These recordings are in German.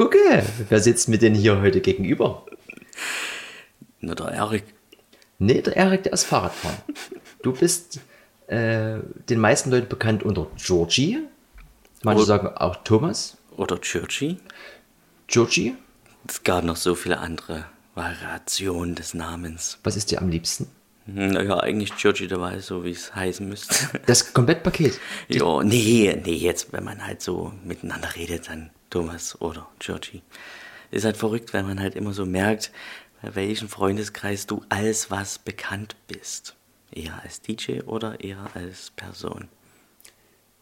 Gucke, wer sitzt mir denn hier heute gegenüber? Na, der Erik. Nee, der Erik, der ist Fahrradfahren. Du bist äh, den meisten Leuten bekannt unter Georgie. Manche Oh. sagen auch Thomas. Oder Churchy. Georgie, Es gab noch so viele andere Variationen des Namens. was ist dir am liebsten? Naja, eigentlich Churchy dabei, so wie es heißen müsste. Das Komplettpaket. Jo, nee, nee, jetzt, wenn man halt so miteinander redet, dann Thomas oder Georgie. Ist halt verrückt, wenn man halt immer so merkt, bei welchem Freundeskreis du als was bekannt bist. Eher als DJ oder eher als Person.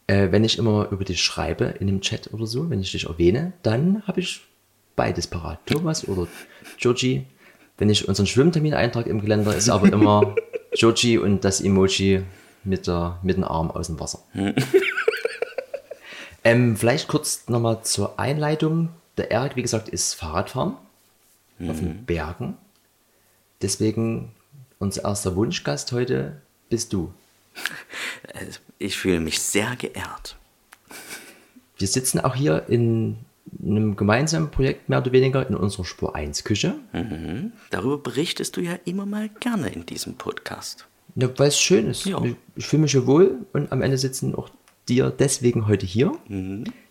Äh, wenn ich immer über dich schreibe in einem Chat oder so, wenn ich dich erwähne, dann habe ich beides parat. Thomas oder Georgie. Wenn ich unseren Schwimmtermin eintrage im Kalender, ist aber immer Georgie und das Emoji mit, der, mit dem Arm aus dem Wasser. ähm, vielleicht kurz nochmal zur Einleitung. Der Erik, wie gesagt, ist Fahrradfahren auf den Bergen. Deswegen unser erster Wunschgast heute bist du. Ich fühle mich sehr geehrt. Wir sitzen auch hier in einem gemeinsamen Projekt, mehr oder weniger, in unserer Spur 1 Küche. Darüber berichtest du ja immer mal gerne in diesem Podcast. Ja, weil es schön ist. Ja. Ich, ich fühle mich hier wohl und am Ende sitzen auch dir deswegen heute hier.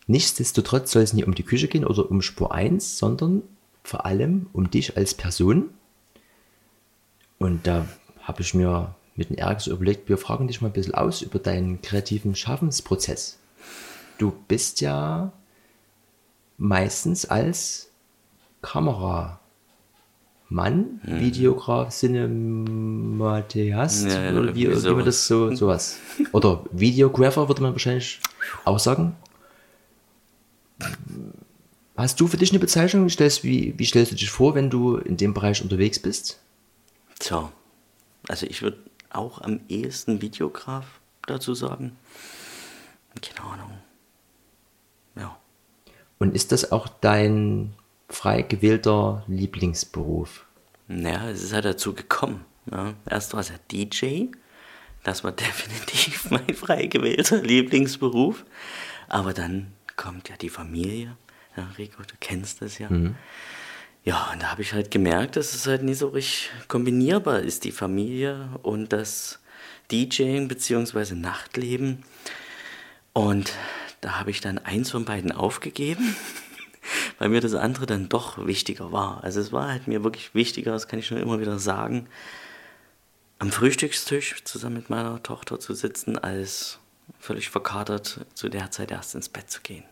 Nichtsdestotrotz soll es nicht um die Küche gehen oder um Spur 1, sondern vor allem um dich als Person. Und da habe ich mir mit dem Erik so überlegt, wir fragen dich mal ein bisschen aus über deinen kreativen Schaffensprozess. Du bist ja meistens als Kameramann, Videograf, Cinematiast, Ja, oder wie, wie man das so, sowas. Oder Videographer würde man wahrscheinlich auch sagen. Hast du für dich eine Bezeichnung? Stellst, wie, wie stellst du dich vor, wenn du in dem Bereich unterwegs bist? So, also ich würde auch am ehesten Videograf dazu sagen. Keine Ahnung. Ja. Und ist das auch dein frei gewählter Lieblingsberuf? Naja, es ist halt dazu gekommen. Ja. Erst war es ja DJ. Das war definitiv mein frei gewählter Lieblingsberuf. Aber dann kommt ja die Familie. Ja, Rico, du kennst das ja. Ja, und da habe ich halt gemerkt, dass es halt nicht so richtig kombinierbar ist, die Familie und das DJing bzw. Nachtleben. Und da habe ich dann eins von beiden aufgegeben, weil mir das andere dann doch wichtiger war. Also es war halt mir wirklich wichtiger, das kann ich schon immer wieder sagen, am Frühstückstisch zusammen mit meiner Tochter zu sitzen, als völlig verkatert zu der Zeit erst ins Bett zu gehen.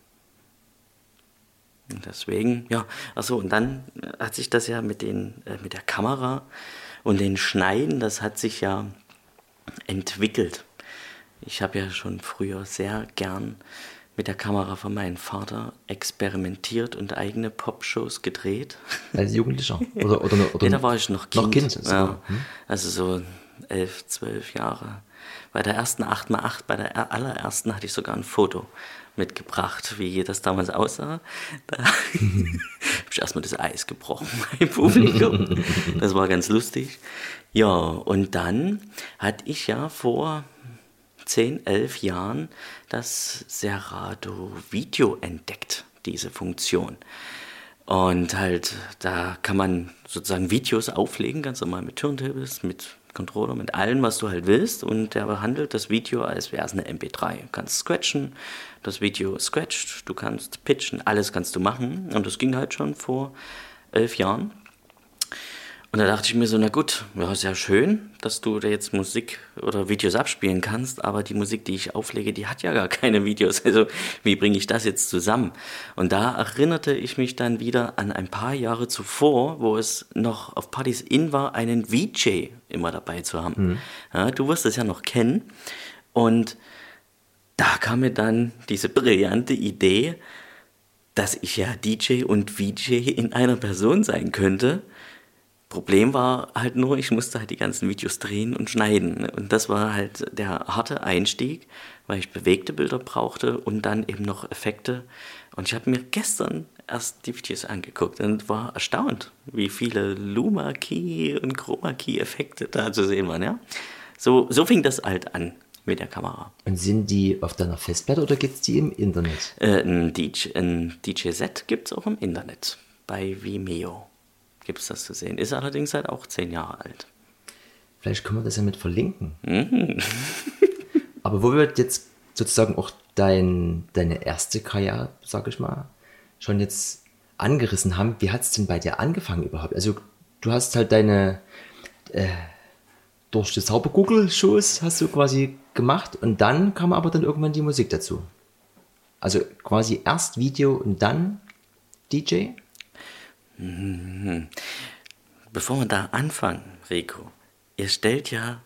Und deswegen, ja, achso, und dann hat sich das ja mit, den, äh, mit der Kamera und den Schneiden, das hat sich ja entwickelt. Ich habe ja schon früher sehr gern mit der Kamera von meinem Vater experimentiert und eigene Popshows gedreht. Als Jugendlicher? Oder, oder, oder Nee, da war ich noch Kind. Noch Kind, ja. Hm? Also so elf, zwölf Jahre. Bei der ersten 8x8, bei der allerersten hatte ich sogar ein Foto mitgebracht, wie das damals aussah. Da habe ich erstmal das Eis gebrochen im Publikum. Das war ganz lustig. Ja, und dann hatte ich ja vor 10, 11 Jahren das Serato Video entdeckt, diese Funktion. Und halt, da kann man sozusagen Videos auflegen, ganz normal mit Turntables, mit Controller, mit allem, was du halt willst. Und der behandelt das Video, als wäre es eine MP3. Du kannst scratchen, das Video scratcht, du kannst pitchen, alles kannst du machen. Und das ging halt schon vor elf Jahren. Und da dachte ich mir so, na gut, ja, ist ja schön, dass du da jetzt Musik oder Videos abspielen kannst, aber die Musik, die ich auflege, die hat ja gar keine Videos. Also wie bringe ich das jetzt zusammen? Und da erinnerte ich mich dann wieder an ein paar Jahre zuvor, wo es noch auf Partys in war, einen VJ immer dabei zu haben. Ja, du wirst es ja noch kennen. Und da kam mir dann diese brillante Idee, dass ich ja DJ und VJ in einer Person sein könnte. Problem war halt nur, ich musste halt die ganzen Videos drehen und schneiden. Und das war halt der harte Einstieg, weil ich bewegte Bilder brauchte und dann eben noch Effekte. Und ich habe mir gestern erst die Videos angeguckt und war erstaunt, wie viele Luma Key und Chroma Key Effekte da zu sehen waren. Ja? So, so fing das halt an. mit der Kamera. Und sind die auf deiner Festplatte oder gibt es die im Internet? Äh, ein, DJ, ein DJ-Set gibt es auch im Internet. Bei Vimeo gibt es das zu sehen. Ist allerdings halt auch zehn Jahre alt. Vielleicht können wir das ja mit verlinken. Aber wo wir jetzt sozusagen auch dein, deine erste Karriere, sag ich mal, schon jetzt angerissen haben, wie hat es denn bei dir angefangen überhaupt? Also du hast halt deine äh, durch das Zauber-Google-Shows hast du quasi gemacht und dann kam aber dann irgendwann die Musik dazu. Also quasi erst Video und dann DJ? Bevor wir da anfangen, Rico, ihr stellt ja,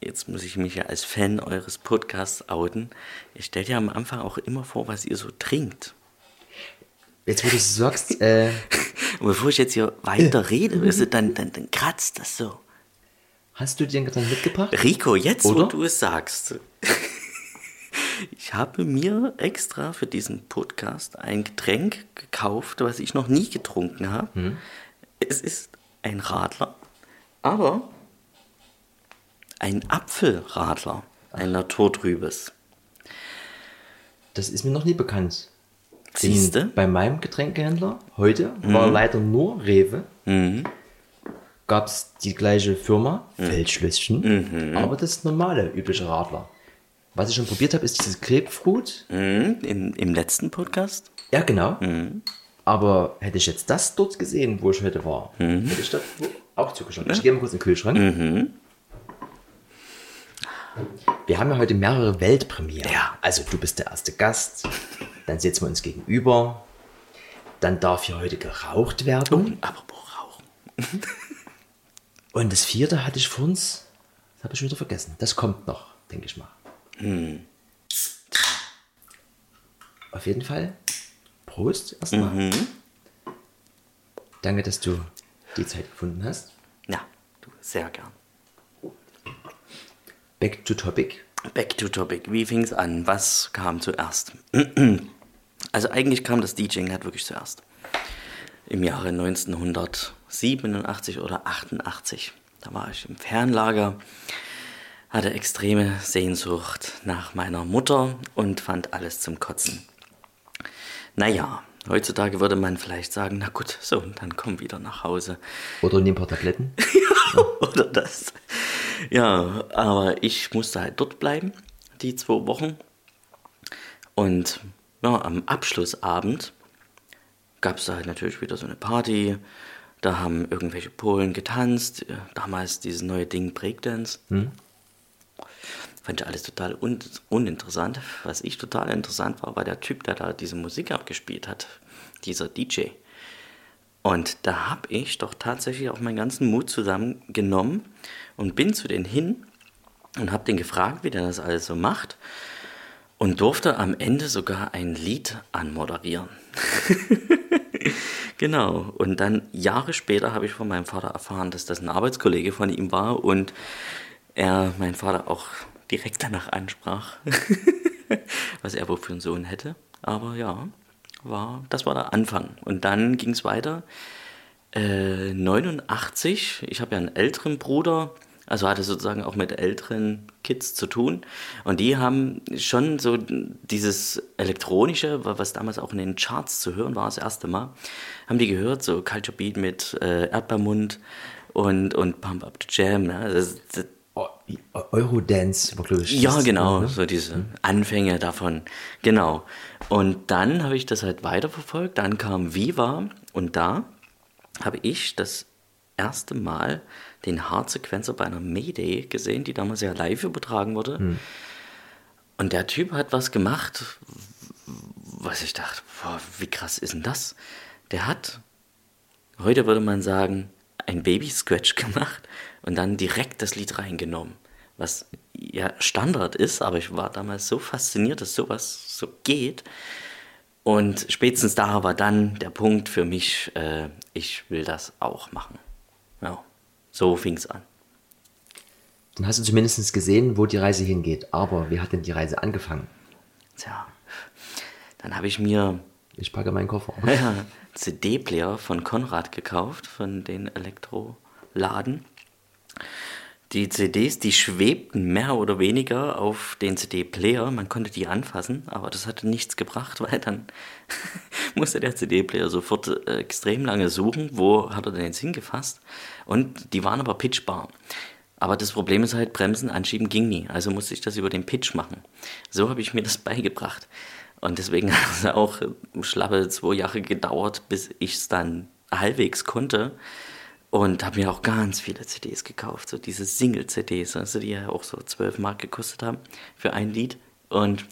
jetzt muss ich mich ja als Fan eures Podcasts outen, ihr stellt ja am Anfang auch immer vor, was ihr so trinkt. Jetzt, wo du es sagst, äh, Und bevor ich jetzt hier weiter rede, weißt du, dann, dann, dann kratzt das so. hast du dir den Getränk mitgebracht? Rico, jetzt wo Oder? du es sagst. Ich habe mir extra für diesen Podcast ein Getränk gekauft, was ich noch nie getrunken habe. Es ist ein Radler, aber ein Apfelradler, ein naturtrübes. Das ist mir noch nie bekannt. Siehste? Bei meinem Getränkehändler heute war leider nur Rewe. Gab es die gleiche Firma, Feldschlösschen, aber das normale, übliche Radler. Was ich schon probiert habe, ist dieses Grapefruit. Mhm, im, Im letzten Podcast? Ja, genau. Aber hätte ich jetzt das dort gesehen, wo ich heute war, hätte ich das wo- auch zugeschaut. Ich gehe mal kurz in den Kühlschrank. Wir haben ja heute mehrere Weltpremieren. Ja. Also du bist der erste Gast, dann sitzen wir uns gegenüber, dann darf hier heute geraucht werden. Apropos Rauchen. Und das vierte hatte ich vor uns, das habe ich schon wieder vergessen. Das kommt noch, denke ich mal. Auf jeden Fall, Prost erstmal. Danke, dass du die Zeit gefunden hast. Ja, du, sehr gern. Back to topic. Back to topic. Wie fing es an? Was kam zuerst? Also eigentlich kam das DJing halt wirklich zuerst. Im Jahre 1987 oder 88. Da war ich im Fernlager, hatte extreme Sehnsucht nach meiner Mutter und fand alles zum Kotzen. Naja, heutzutage würde man vielleicht sagen, na gut, so, dann komm wieder nach Hause. Oder nimm ein paar Tabletten. oder das. Ja, aber ich musste halt dort bleiben, die zwei Wochen. Und ja, am Abschlussabend gab es da halt natürlich wieder so eine Party. Da haben irgendwelche Polen getanzt. Damals dieses neue Ding Breakdance. Fand ich alles total un uninteressant. Was ich total interessant war, war der Typ, der da diese Musik abgespielt hat. Dieser DJ. Und da habe ich doch tatsächlich auch meinen ganzen Mut zusammengenommen und bin zu denen hin und habe den gefragt, wie der das alles so macht. Und durfte am Ende sogar ein Lied anmoderieren. genau. Und dann Jahre später habe ich von meinem Vater erfahren, dass das ein Arbeitskollege von ihm war und er mein Vater auch direkt danach ansprach, was er wohl für einen Sohn hätte. Aber ja, war, das war der Anfang. Und dann ging es weiter. Äh, 89, ich habe ja einen älteren Bruder, also hatte sozusagen auch mit älteren Kids zu tun. Und die haben schon so dieses elektronische, was damals auch in den Charts zu hören war, das erste Mal, haben die gehört, so Culture Beat mit äh, Erdbeermund und, und Pump Up the Jam. Ne? Das, das, Eurodance glaube ich. ja, genau, ne? so diese Anfänge davon. Genau. Und dann habe ich das halt weiterverfolgt. Dann kam Viva und da habe ich das erste Mal den Haarsequenzer bei einer Mayday gesehen, die damals ja live übertragen wurde. Und der Typ hat was gemacht, was ich dachte, boah, wie krass ist denn das? Der hat, heute würde man sagen, ein Baby-Scratch gemacht und dann direkt das Lied reingenommen. Was ja Standard ist, aber ich war damals so fasziniert, dass sowas so geht. Und spätestens da war dann der Punkt für mich, äh, ich will das auch machen. Ja, so fing es an. Dann hast du zumindest gesehen, wo die Reise hingeht. Aber wie hat denn die Reise angefangen? Tja, dann habe ich mir Ich packe meinen Koffer. ja, CD-Player von Konrad gekauft, von den Elektroladen. Die CDs, die schwebten mehr oder weniger auf den CD-Player. Man konnte die anfassen, aber das hatte nichts gebracht, weil dann musste der CD-Player sofort äh, extrem lange suchen, wo hat er denn jetzt hingefasst. Und die waren aber pitchbar. Aber das Problem ist halt, Bremsen anschieben ging nie. Also musste ich das über den Pitch machen. So habe ich mir das beigebracht. Und deswegen hat es auch schlappe zwei Jahre gedauert, bis ich es dann halbwegs konnte. Und habe mir auch ganz viele CDs gekauft, so diese Single-CDs, also die ja auch so 12 Mark gekostet haben für ein Lied. Und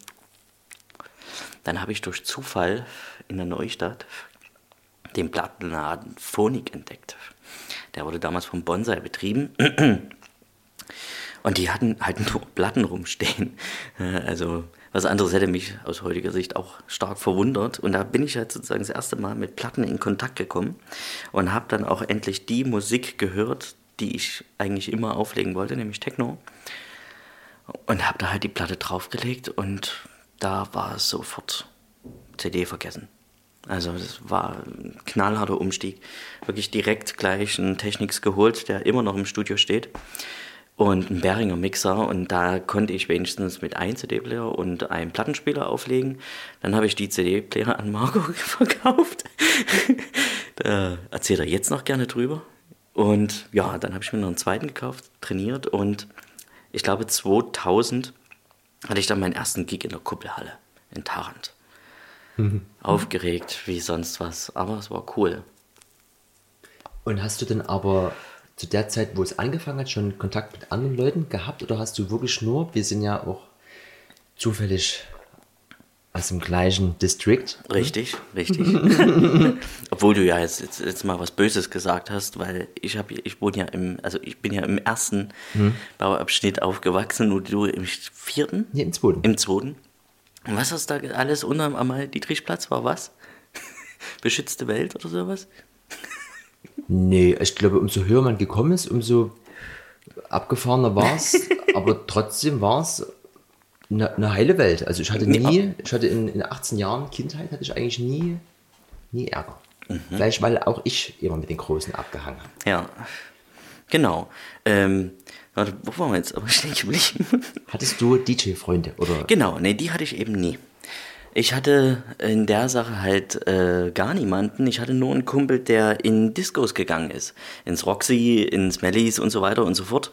dann habe ich durch Zufall in der Neustadt den Plattenladen Phonik entdeckt. Der wurde damals vom Bonsai betrieben. Und die hatten halt nur Platten rumstehen. Also was anderes hätte mich aus heutiger Sicht auch stark verwundert. Und da bin ich halt sozusagen das erste Mal mit Platten in Kontakt gekommen und habe dann auch endlich die Musik gehört, die ich eigentlich immer auflegen wollte, nämlich Techno. Und habe da halt die Platte draufgelegt und da war es sofort CD vergessen. Also das war ein knallharter Umstieg. Wirklich direkt gleich einen Technics geholt, der immer noch im Studio steht und ein Behringer Mixer und da konnte ich wenigstens mit einem CD-Player und einem Plattenspieler auflegen. Dann habe ich die CD-Player an Marco verkauft. da erzählt er jetzt noch gerne drüber. Und ja, dann habe ich mir noch einen zweiten gekauft, trainiert und ich glaube 2000 hatte ich dann meinen ersten Gig in der Kuppelhalle in Tarant. Mhm. Aufgeregt wie sonst was, aber es war cool. Und hast du denn aber zu der Zeit, wo es angefangen hat, schon Kontakt mit anderen Leuten gehabt oder hast du wirklich nur, wir sind ja auch zufällig aus dem gleichen District. Richtig, richtig. Obwohl du ja jetzt, jetzt, jetzt, mal was Böses gesagt hast, weil ich habe, ich wohne ja im, also ich bin ja im ersten hm. Bauabschnitt aufgewachsen und du im vierten? Nee, im zweiten. Im zweiten. Und was ist da alles unterm am Dietrichplatz war was? Beschützte Welt oder sowas? Nee, ich glaube, umso höher man gekommen ist, umso abgefahrener war es. aber trotzdem war es eine, eine, heile Welt. Also ich hatte nie, ich hatte in, in 18 Jahren Kindheit, hatte ich eigentlich nie, nie Ärger. Mhm. Vielleicht, weil auch ich immer mit den Großen abgehangen habe. Ja, genau. Ähm, warte, wo waren wir jetzt aber stehen geblieben? Hattest du DJ-Freunde, oder? Genau, nee, die hatte ich eben nie. Ich hatte in der Sache halt äh, gar niemanden. Ich hatte nur einen Kumpel, der in Discos gegangen ist. Ins Roxy, ins Mellies und so weiter und so fort.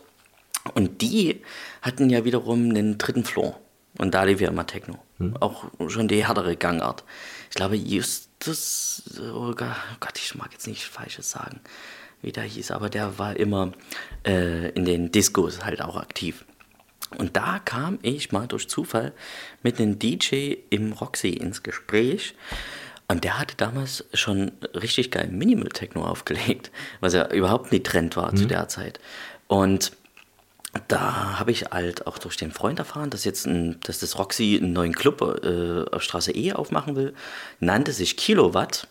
Und die hatten ja wiederum einen dritten Floor. Und da lief ja immer Techno. Hm. Auch schon die härtere Gangart. Ich glaube, Justus, oh Gott, ich mag jetzt nicht Falsches sagen, wie der hieß, aber der war immer äh, in den Discos halt auch aktiv. Und da kam ich mal durch Zufall mit einem DJ im Roxy ins Gespräch. Und der hatte damals schon richtig geil Minimal Techno aufgelegt, was ja überhaupt nicht Trend war mhm. zu der Zeit. Und da habe ich halt auch durch den Freund erfahren, dass jetzt ein, dass das Roxy einen neuen Club äh, auf Straße E aufmachen will. Nannte sich Kilowatt.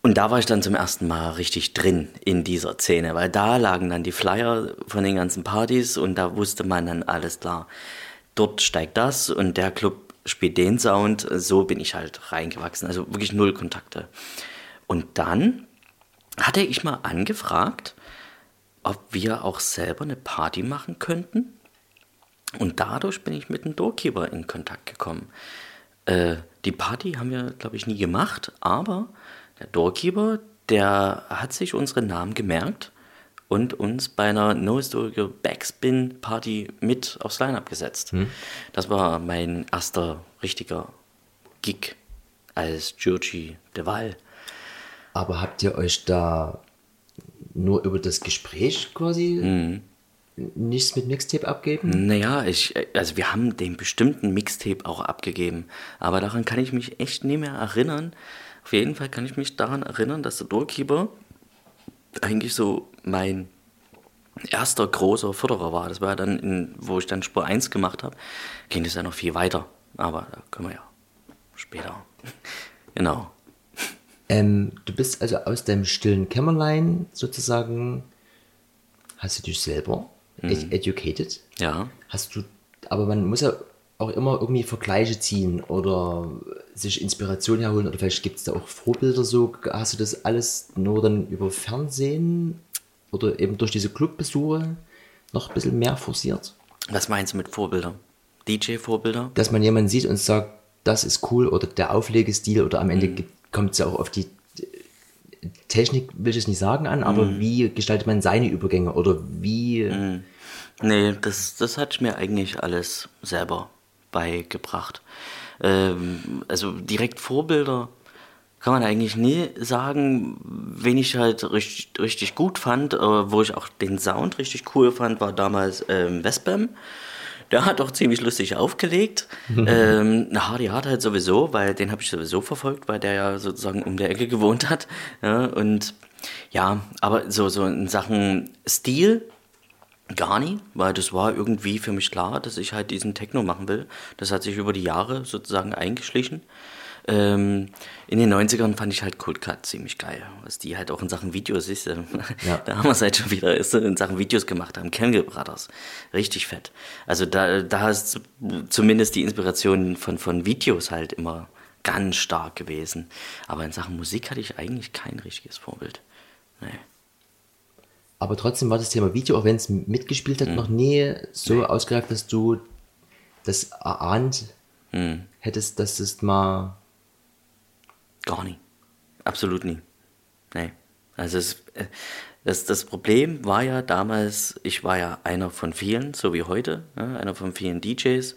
Und da war ich dann zum ersten Mal richtig drin in dieser Szene, weil da lagen dann die Flyer von den ganzen Partys und da wusste man dann alles klar. Dort steigt das und der Club spielt den Sound. So bin ich halt reingewachsen, also wirklich null Kontakte. Und dann hatte ich mal angefragt, ob wir auch selber eine Party machen könnten. Und dadurch bin ich mit dem Doorkeeper in Kontakt gekommen. Äh, die Party haben wir, glaube ich, nie gemacht, aber der Doorkeeper, der hat sich unseren Namen gemerkt und uns bei einer No Historical Backspin Party mit aufs Line-Up gesetzt. Hm. Das war mein erster richtiger Gig als Georgie de Val. Aber habt ihr euch da nur über das Gespräch quasi mhm. nichts mit Mixtape abgeben? Naja, ich, also wir haben den bestimmten Mixtape auch abgegeben. Aber daran kann ich mich echt nicht mehr erinnern. Auf jeden Fall kann ich mich daran erinnern, dass der Doorkeeper eigentlich so mein erster großer Förderer war. Das war dann, in, wo ich dann Spur 1 gemacht habe, ging das ja noch viel weiter. Aber da können wir ja später. genau. Ähm, du bist also aus deinem stillen Kämmerlein sozusagen, hast du dich selber mhm. educated? Ja. Hast du, aber man muss ja auch immer irgendwie Vergleiche ziehen oder sich Inspiration herholen oder vielleicht gibt es da auch Vorbilder so. Hast du das alles nur dann über Fernsehen oder eben durch diese Clubbesuche noch ein bisschen mehr forciert. Was meinst du mit Vorbilder? DJ-Vorbilder? Dass man jemanden sieht und sagt, das ist cool oder der Auflegestil oder am Ende kommt es ja auch auf die Technik, will ich es nicht sagen, an, aber wie gestaltet man seine Übergänge oder wie. Nee, das, das hat ich mir eigentlich alles selber beigebracht. Ähm, also direkt Vorbilder kann man eigentlich nie sagen. Wen ich halt richtig, richtig gut fand, äh, wo ich auch den Sound richtig cool fand, war damals ähm, Westbam. Der hat auch ziemlich lustig aufgelegt. ähm, na, Hardy Hard halt sowieso, weil den habe ich sowieso verfolgt, weil der ja sozusagen um der Ecke gewohnt hat. Ja, und ja, aber so, so in Sachen Stil gar nie, weil das war irgendwie für mich klar, dass ich halt diesen Techno machen will. Das hat sich über die Jahre sozusagen eingeschlichen. Ähm, in den 90ern fand ich halt Cold Cut ziemlich geil, was die halt auch in Sachen Videos ist. Ja. Da haben wir es halt schon wieder ist, in Sachen Videos gemacht haben. Campbell Brothers. Richtig fett. Also da, da ist zumindest die Inspiration von, von Videos halt immer ganz stark gewesen. Aber in Sachen Musik hatte ich eigentlich kein richtiges Vorbild. Nee. Aber trotzdem war das Thema Video, auch wenn es mitgespielt hat, noch nie so ausgereift, dass du das erahnt hättest, dass es mal. Gar nie. Absolut nie. Nee. Also es, äh, das, das Problem war ja damals, ich war ja einer von vielen, so wie heute, ne, einer von vielen DJs,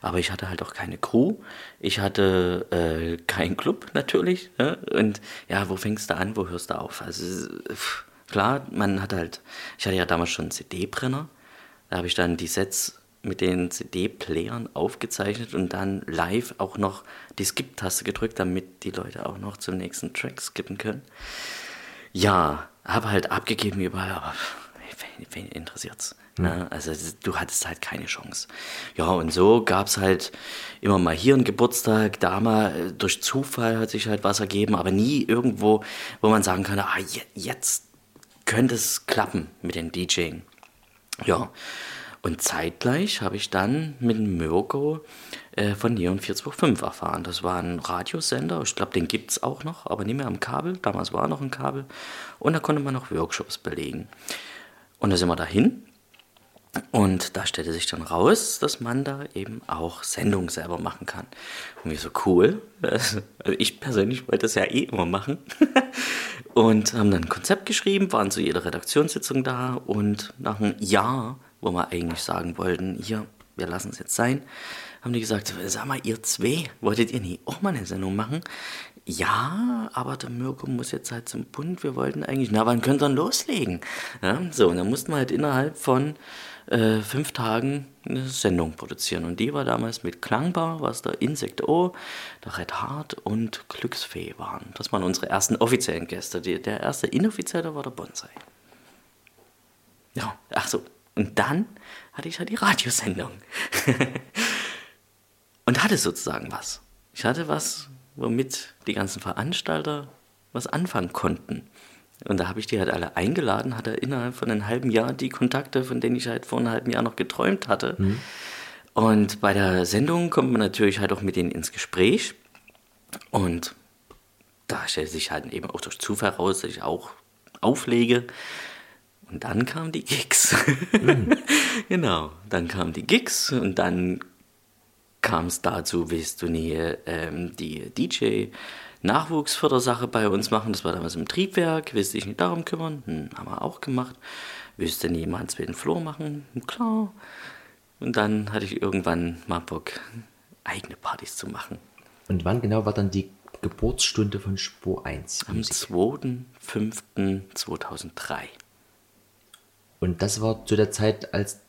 aber ich hatte halt auch keine Crew. Ich hatte äh, keinen Club natürlich. Ne? Und ja, wo fängst du an, wo hörst du auf? Also pff, klar, man hat halt, ich hatte ja damals schon einen CD-Brenner. Da habe ich dann die Sets mit den CD-Playern aufgezeichnet und dann live auch noch die Skip-Taste gedrückt, damit die Leute auch noch zum nächsten Track skippen können. Ja, habe halt abgegeben überall, aber wen, wen interessiert's? Ne? Also du hattest halt keine Chance. Ja, und so gab's halt immer mal hier einen Geburtstag, da mal äh, durch Zufall hat sich halt was ergeben, aber nie irgendwo, wo man sagen kann, ah, je, jetzt könnte es klappen mit den DJing. Ja, und zeitgleich habe ich dann mit dem Mirko äh, von Neon 425 erfahren. Das war ein Radiosender, ich glaube, den gibt es auch noch, aber nicht mehr am Kabel. Damals war noch ein Kabel. Und da konnte man noch Workshops belegen. Und da sind wir dahin. Und da stellte sich dann raus, dass man da eben auch Sendungen selber machen kann. Und wir so cool. Also ich persönlich wollte das ja eh immer machen. Und haben dann ein Konzept geschrieben, waren zu jeder Redaktionssitzung da und nach einem Jahr, wo wir eigentlich sagen wollten, hier, wir lassen es jetzt sein, haben die gesagt, sag mal, ihr zwei, wolltet ihr nie auch mal eine Sendung machen? Ja, aber der Mirko muss jetzt halt zum Bund, wir wollten eigentlich, na, wann könnt ihr denn loslegen? Ja, so, und dann mussten wir halt innerhalb von äh, fünf Tagen eine Sendung produzieren. Und die war damals mit Klangbar, was der Insect O, der Red Hart und Glücksfee waren. Das waren unsere ersten offiziellen Gäste. Die, der erste inoffizielle war der Bonsai. Ja, ach so. Und dann hatte ich halt die Radiosendung. und hatte sozusagen was. Ich hatte was, womit die ganzen Veranstalter was anfangen konnten. Und da habe ich die halt alle eingeladen, hatte innerhalb von einem halben Jahr die Kontakte, von denen ich halt vor einem halben Jahr noch geträumt hatte. Und bei der Sendung kommt man natürlich halt auch mit denen ins Gespräch. Und da stellt sich halt eben auch durch Zufall raus, dass ich auch auflege. Und dann kamen die Gigs. genau, dann kamen die Gigs und dann kam es dazu, willst du nie ähm, die DJ-Nachwuchsfördersache bei uns machen? Das war damals im Triebwerk. Willst du dich nicht darum kümmern? Hm, haben wir auch gemacht. Willst du mal einen zweiten Floor machen? Hm, Klar. Und dann hatte ich irgendwann mal Bock, eigene Partys zu machen. Und wann genau war dann die Geburtsstunde von Spur 1? Am 2.5.2003. Und das war zu der Zeit, als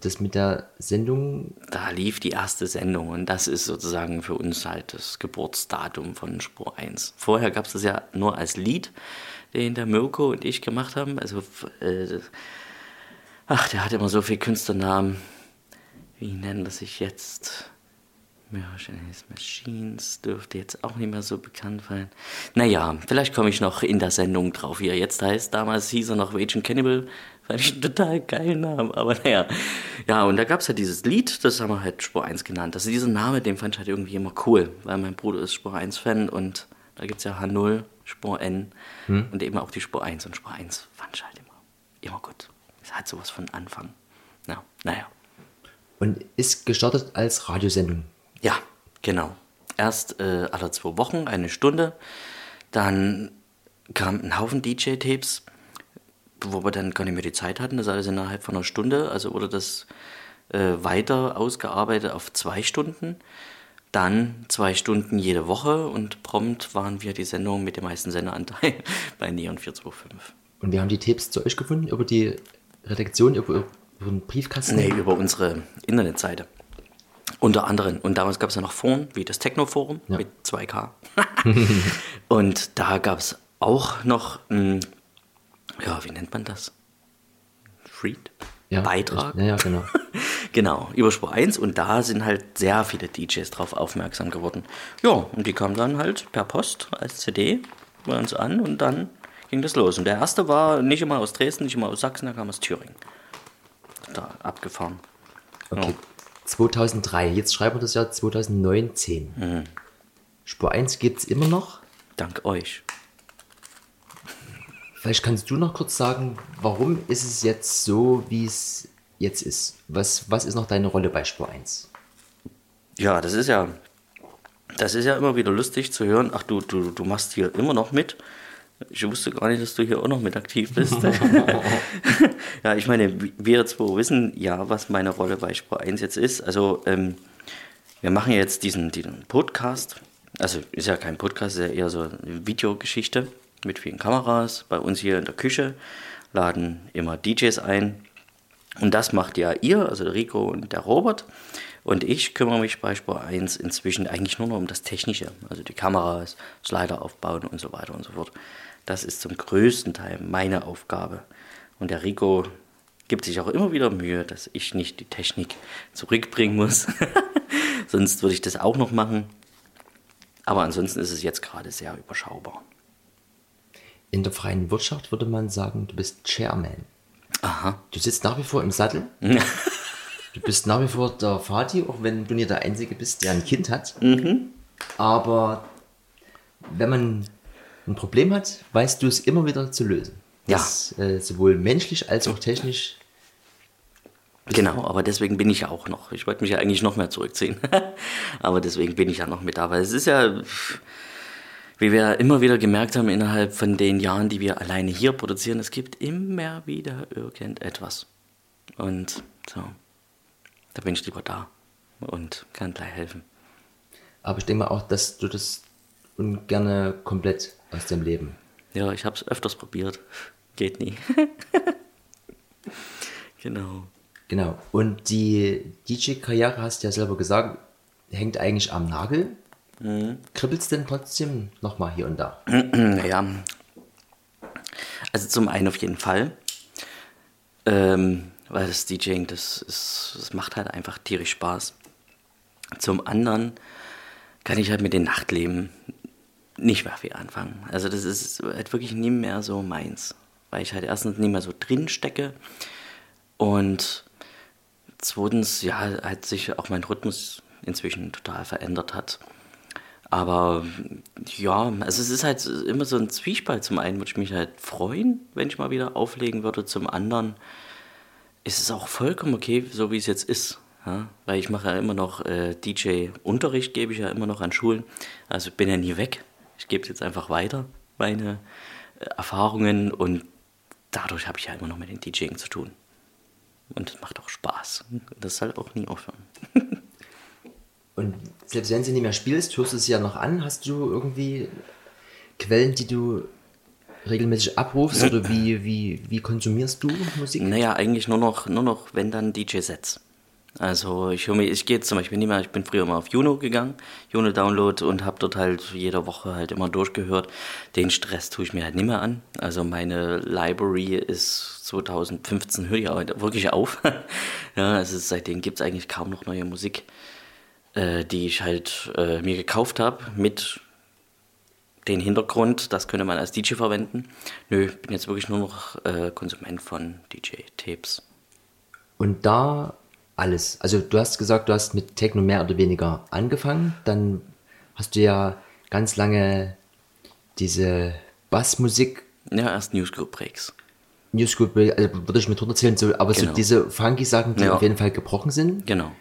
das mit der Sendung. Da lief die erste Sendung und das ist sozusagen für uns halt das Geburtsdatum von Spur 1. Vorher gab es das ja nur als Lied, den der Mirko und ich gemacht haben. Also, äh, ach, der hat immer so viele Künstlernamen. Wie nennen das sich jetzt? Merchandise Machines dürfte jetzt auch nicht mehr so bekannt sein. Naja, vielleicht komme ich noch in der Sendung drauf, wie er jetzt heißt. Damals hieß er noch Raging Cannibal. Fand ich einen total geilen Namen, aber naja. Ja, und da gab es halt dieses Lied, das haben wir halt Spur 1 genannt. Also dieser Name, den fand ich halt irgendwie immer cool, weil mein Bruder ist Spur 1-Fan und da gibt es ja H0, Spur N und eben auch die Spur 1. Und Spur 1 fand ich halt immer, immer gut. Es hat sowas von Anfang. Ja, naja. Und ist gestartet als Radiosendung. Ja, genau. Erst äh, alle zwei Wochen eine Stunde. Dann kam ein Haufen DJ-Tapes, wo wir dann gar nicht mehr die Zeit hatten. Das alles innerhalb von einer Stunde. Also wurde das äh, weiter ausgearbeitet auf zwei Stunden. Dann zwei Stunden jede Woche und prompt waren wir die Sendung mit dem meisten Senderanteil bei Neon 425. Und wir haben die Tapes zu euch gefunden über die Redaktion, über, über einen Briefkasten? Nee, über unsere Internetseite. Unter anderem. Und damals gab es ja noch Foren, wie das Techno-Forum Ja. mit 2K. und da gab es auch noch, ein, ja, wie nennt man das? Freed? Ja, Beitrag? Ja, ja, genau. Genau, über Spur 1 und da sind halt sehr viele DJs drauf aufmerksam geworden. Ja, und die kamen dann halt per Post als CD bei uns an und dann ging das los. Und der erste war nicht immer aus Dresden, nicht immer aus Sachsen, der kam aus Thüringen. Da abgefahren. Okay. 2003, jetzt schreiben wir das Jahr 2019. Mhm. Spur 1 gibt es immer noch. Dank euch. Vielleicht kannst du noch kurz sagen, warum ist es jetzt so, wie es jetzt ist? Was, was ist noch deine Rolle bei Spur 1? Ja, das ist ja, das ist ja immer wieder lustig zu hören. Ach, du, du, du machst hier immer noch mit. Ich wusste gar nicht, dass du hier auch noch mit aktiv bist. ja, ich meine, wir zwei wissen ja, was meine Rolle bei Spur 1 jetzt ist. Also, ähm, wir machen jetzt diesen, diesen Podcast. Also, ist ja kein Podcast, ist ja eher so eine Videogeschichte mit vielen Kameras. Bei uns hier in der Küche laden immer DJs ein. Und das macht ja ihr, also der Rico und der Robert. Und ich kümmere mich bei Spur 1 inzwischen eigentlich nur noch um das Technische, also die Kameras, Slider aufbauen und so weiter und so fort. Das ist zum größten Teil meine Aufgabe. Und der Rico gibt sich auch immer wieder Mühe, dass ich nicht die Technik zurückbringen muss. Sonst würde ich das auch noch machen. Aber ansonsten ist es jetzt gerade sehr überschaubar. In der freien Wirtschaft würde man sagen, du bist Chairman. Aha. Du sitzt nach wie vor im Sattel. Du bist nach wie vor der Vati, auch wenn du nicht der Einzige bist, der ein Kind hat. Aber wenn man ein Problem hat, weißt du es immer wieder zu lösen. Ja. Das, äh, sowohl menschlich als auch technisch. Genau, aber deswegen bin ich ja auch noch. Ich wollte mich ja eigentlich noch mehr zurückziehen. aber deswegen bin ich ja noch mit da, weil es ist ja, wie wir immer wieder gemerkt haben, innerhalb von den Jahren, die wir alleine hier produzieren, es gibt immer wieder irgendetwas. Und so, da bin ich lieber da und kann gleich helfen. Aber ich denke mal auch, dass du das ungerne komplett aus dem Leben. Ja, ich habe es öfters probiert. Geht nie. genau. Genau. Und die DJ-Karriere, hast du ja selber gesagt, hängt eigentlich am Nagel. Kribbelt es denn trotzdem nochmal hier und da? Naja, also zum einen auf jeden Fall, ähm, weil das DJing, das, ist, das macht halt einfach tierisch Spaß. Zum anderen kann ich halt mit dem Nachtleben nicht mehr viel anfangen. Also das ist halt wirklich nie mehr so meins, weil ich halt erstens nicht mehr so drin stecke und zweitens, ja, halt sich auch mein Rhythmus inzwischen total verändert hat. Aber ja, also es ist halt immer so ein Zwiespalt. Zum einen würde ich mich halt freuen, wenn ich mal wieder auflegen würde. Zum anderen ist es auch vollkommen okay, so wie es jetzt ist. Ja? Weil ich mache ja immer noch äh, DJ-Unterricht, gebe ich ja immer noch an Schulen. Also bin ja nie weg. Ich gebe jetzt einfach weiter, meine äh, Erfahrungen. Und dadurch habe ich ja immer noch mit dem DJing zu tun. Und es macht auch Spaß. Das soll auch nie aufhören. Und selbst wenn sie nicht mehr spielst, hörst du es ja noch an. Hast du irgendwie Quellen, die du regelmäßig abrufst oder wie, wie, wie konsumierst du Musik? Naja, eigentlich nur noch, nur noch wenn dann DJ-Sets. Also ich höre mir, ich gehe zum Beispiel nicht mehr, ich bin früher mal auf Juno gegangen, Juno Download und habe dort halt jede Woche halt immer durchgehört. Den Stress tue ich mir halt nicht mehr an. Also meine Library ist 2015, höre ich auch wirklich auf. ja, also seitdem gibt es eigentlich kaum noch neue Musik, äh, die ich halt äh, mir gekauft habe mit den Hintergrund, das könnte man als DJ verwenden. Nö, bin jetzt wirklich nur noch äh, Konsument von DJ-Tapes. Und da alles. Also du hast gesagt, du hast mit Techno mehr oder weniger angefangen. Dann hast du ja ganz lange diese Bassmusik. Ja, erst News Group Breaks. New School, also würde ich mit runterzählen, so, aber Genau. so diese funky Sachen, die Ja. auf jeden Fall gebrochen sind, Genau.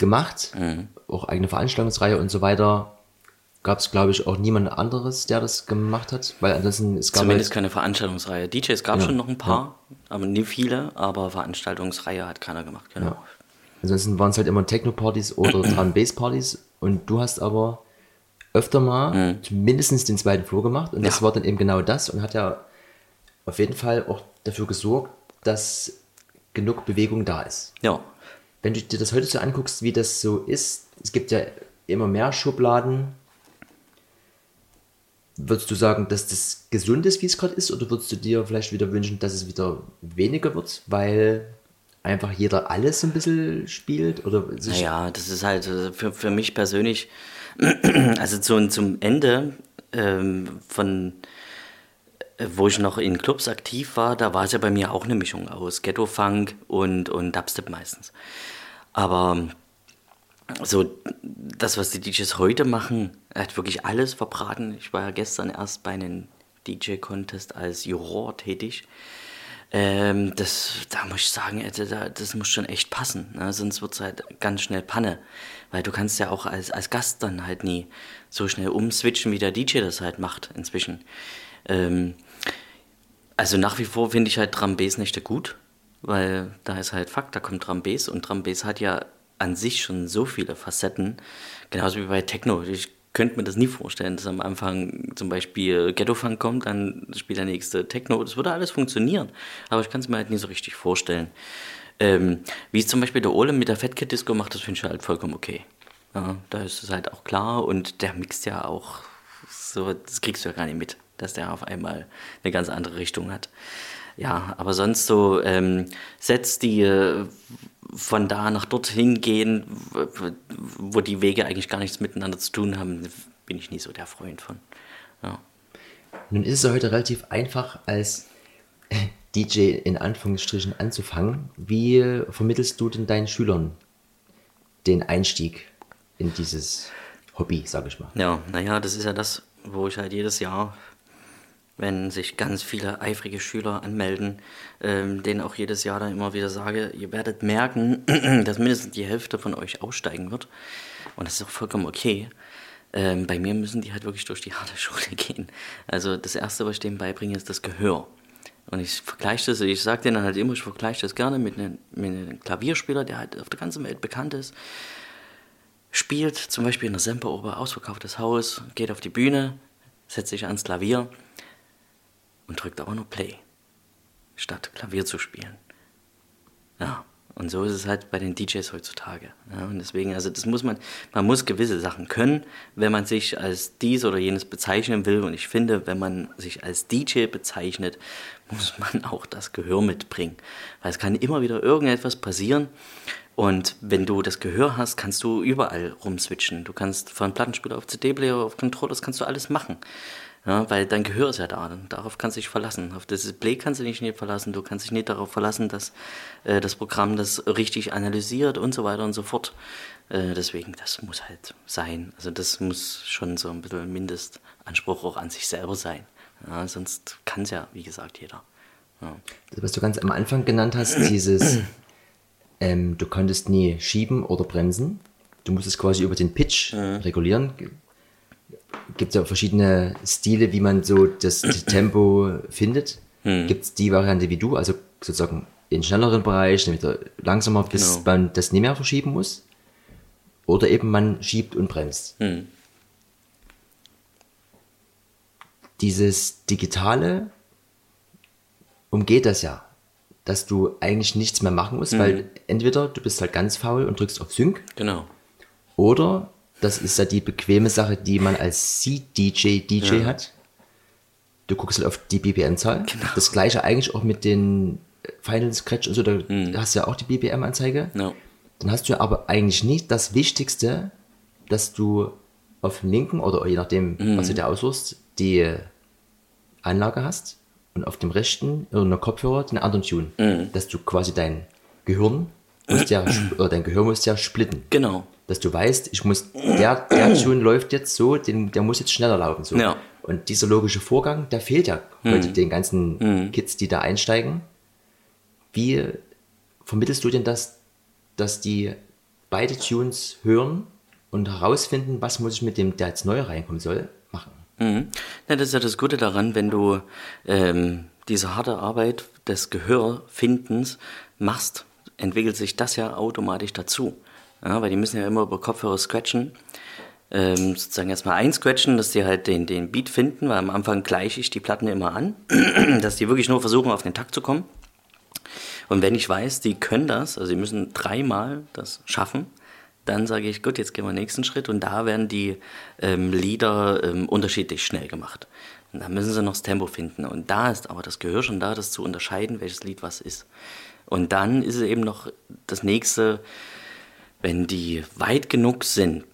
Gemacht, Mhm. auch eigene Veranstaltungsreihe und so weiter, gab es glaube ich auch niemand anderes, der das gemacht hat, weil ansonsten es gab Zumindest halt, keine Veranstaltungsreihe. DJs gab Ja, schon noch ein paar, aber nie viele, aber Veranstaltungsreihe hat keiner gemacht, genau. Ja. ansonsten waren es halt immer Techno-Partys oder Drum-Bass-Partys und du hast aber öfter mal mindestens den zweiten Flur gemacht und das Mhm. Ja. war dann eben genau das und hat ja auf jeden Fall auch dafür gesorgt, dass genug Bewegung da ist. Ja, Wenn du dir das heute so anguckst, wie das so ist, es gibt ja immer mehr Schubladen. Würdest du sagen, dass das gesund ist, wie es gerade ist, oder würdest du dir vielleicht wieder wünschen, dass es wieder weniger wird, weil einfach jeder alles ein bisschen spielt? Oder naja, das ist halt äh, für, für mich persönlich, also zu, zum Ende ähm, von, wo ich noch in Clubs aktiv war, da war es ja bei mir auch eine Mischung aus Ghetto-Funk und, und Dubstep meistens. Aber so das, was die DJs heute machen, hat wirklich alles verbraten. Ich war ja gestern erst bei einem DJ-Contest als Juror tätig. Ähm, das, da muss ich sagen, also da, das muss schon echt passen. Ne? Sonst wird es halt ganz schnell Panne. Weil du kannst ja auch als, als Gast dann halt nie so schnell umswitchen, wie der DJ das halt macht inzwischen. Ähm, also nach wie vor finde ich halt Drum Bass Nächte gut, weil da ist halt Fakt, da kommt Drum Bass und Drum Bass hat ja an sich schon so viele Facetten, genauso wie bei Techno. Ich könnte mir das nie vorstellen, dass am Anfang zum Beispiel Ghetto Funk kommt, dann spielt der nächste Techno. Das würde alles funktionieren, aber ich kann es mir halt nie so richtig vorstellen. Ähm, wie es zum Beispiel der Ole mit der Fat Kid Disco macht, das finde ich halt vollkommen okay. Ja, da ist es halt auch klar und der mixt ja auch so, das kriegst du ja gar nicht mit, dass der auf einmal eine ganz andere Richtung hat. Ja, aber sonst so ähm, Sets, die äh, von da nach dorthin gehen, w- w- wo die Wege eigentlich gar nichts miteinander zu tun haben, bin ich nie so der Freund von. Ja. Nun ist es ja heute relativ einfach, als DJ in Anführungsstrichen anzufangen. Wie vermittelst du denn deinen Schülern den Einstieg in dieses Hobby, sag ich mal? Ja, naja, das ist ja das, wo ich halt jedes Jahr, wenn sich ganz viele eifrige Schüler anmelden, ähm, denen auch jedes Jahr dann immer wieder sage, ihr werdet merken, dass mindestens die Hälfte von euch aussteigen wird. Und das ist auch vollkommen okay. Ähm, bei mir müssen die halt wirklich durch die harte Schule gehen. Also das Erste, was ich denen beibringe, ist das Gehör. Und ich vergleiche das, ich sage denen halt immer, ich vergleiche das gerne mit einem, mit einem Klavierspieler, der halt auf der ganzen Welt bekannt ist spielt, zum Beispiel in der Semperoper, ausverkauftes Haus, geht auf die Bühne, setzt sich ans Klavier und drückt aber nur Play, statt Klavier zu spielen. Ja, und so ist es halt bei den DJs heutzutage. Ja, und deswegen, also das muss man, man muss gewisse Sachen können, wenn man sich als dies oder jenes bezeichnen will. Und ich finde, wenn man sich als DJ bezeichnet, muss man auch das Gehör mitbringen. Weil es kann immer wieder irgendetwas passieren. Und wenn du das Gehör hast, kannst du überall rumswitchen. Du kannst von Plattenspieler auf CD-Player, auf Controllers, kannst du alles machen. Ja, weil dein Gehör ist ja da. Darauf kannst du dich verlassen. Auf das Display kannst du dich nicht verlassen. Du kannst dich nicht darauf verlassen, dass äh, das Programm das richtig analysiert und so weiter und so fort. Äh, deswegen, das muss halt sein. Also das muss schon so ein bisschen ein Mindestanspruch auch an sich selber sein. Ja, sonst kann es ja, wie gesagt, jeder. Ja. Das, was du ganz am Anfang genannt hast, dieses, ähm, du konntest nie schieben oder bremsen. Du musstest quasi über den Pitch regulieren. Gibt ja verschiedene Stile, wie man so das Tempo findet. Gibt es die Variante wie du, also sozusagen in schnelleren Bereich, dann wieder langsamer, bis Genau. man das nicht mehr verschieben muss. Oder eben man schiebt und bremst. Hm. Dieses Digitale umgeht das ja, dass du eigentlich nichts mehr machen musst, weil entweder du bist halt ganz faul und drückst auf Sync, Genau. oder das ist ja die bequeme Sache, die man als C-DJ DJ hat. Du guckst halt auf die BPM-Zahl. Das gleiche eigentlich auch mit den Final Scratch und so, da hast du ja auch die BPM-Anzeige. Ja. Dann hast du ja aber eigentlich nicht das Wichtigste, dass du auf dem linken oder je nachdem, was du dir aussuchst, die Anlage hast und auf dem rechten oder einer Kopfhörer den anderen Tune. Dass du quasi dein Gehirn musst ja, oder dein Gehör musst ja splitten. Genau. Dass du weißt, ich muss, der, der Tune läuft jetzt so, den, der muss jetzt schneller laufen. So. Ja. Und dieser logische Vorgang, der fehlt ja heute den ganzen Kids, die da einsteigen. Wie vermittelst du denn das, dass die beide Tunes hören und herausfinden, was muss ich mit dem, der jetzt neu reinkommen soll, machen? Mhm. Ja, das ist ja das Gute daran, wenn du ähm, diese harte Arbeit des Gehörfindens machst, entwickelt sich das ja automatisch dazu. Ja, weil die müssen ja immer über Kopfhörer scratchen. Ähm, sozusagen erstmal einscratchen, dass die halt den, den Beat finden, weil am Anfang gleiche ich die Platten immer an, dass die wirklich nur versuchen, auf den Takt zu kommen. Und wenn ich weiß, die können das, also sie müssen dreimal das schaffen, dann sage ich, gut, jetzt gehen wir den nächsten Schritt und da werden die ähm, Lieder ähm, unterschiedlich schnell gemacht. Und da müssen sie noch das Tempo finden. Und da ist aber das Gehör schon da, das zu unterscheiden, welches Lied was ist. Und dann ist es eben noch das nächste, wenn die weit genug sind,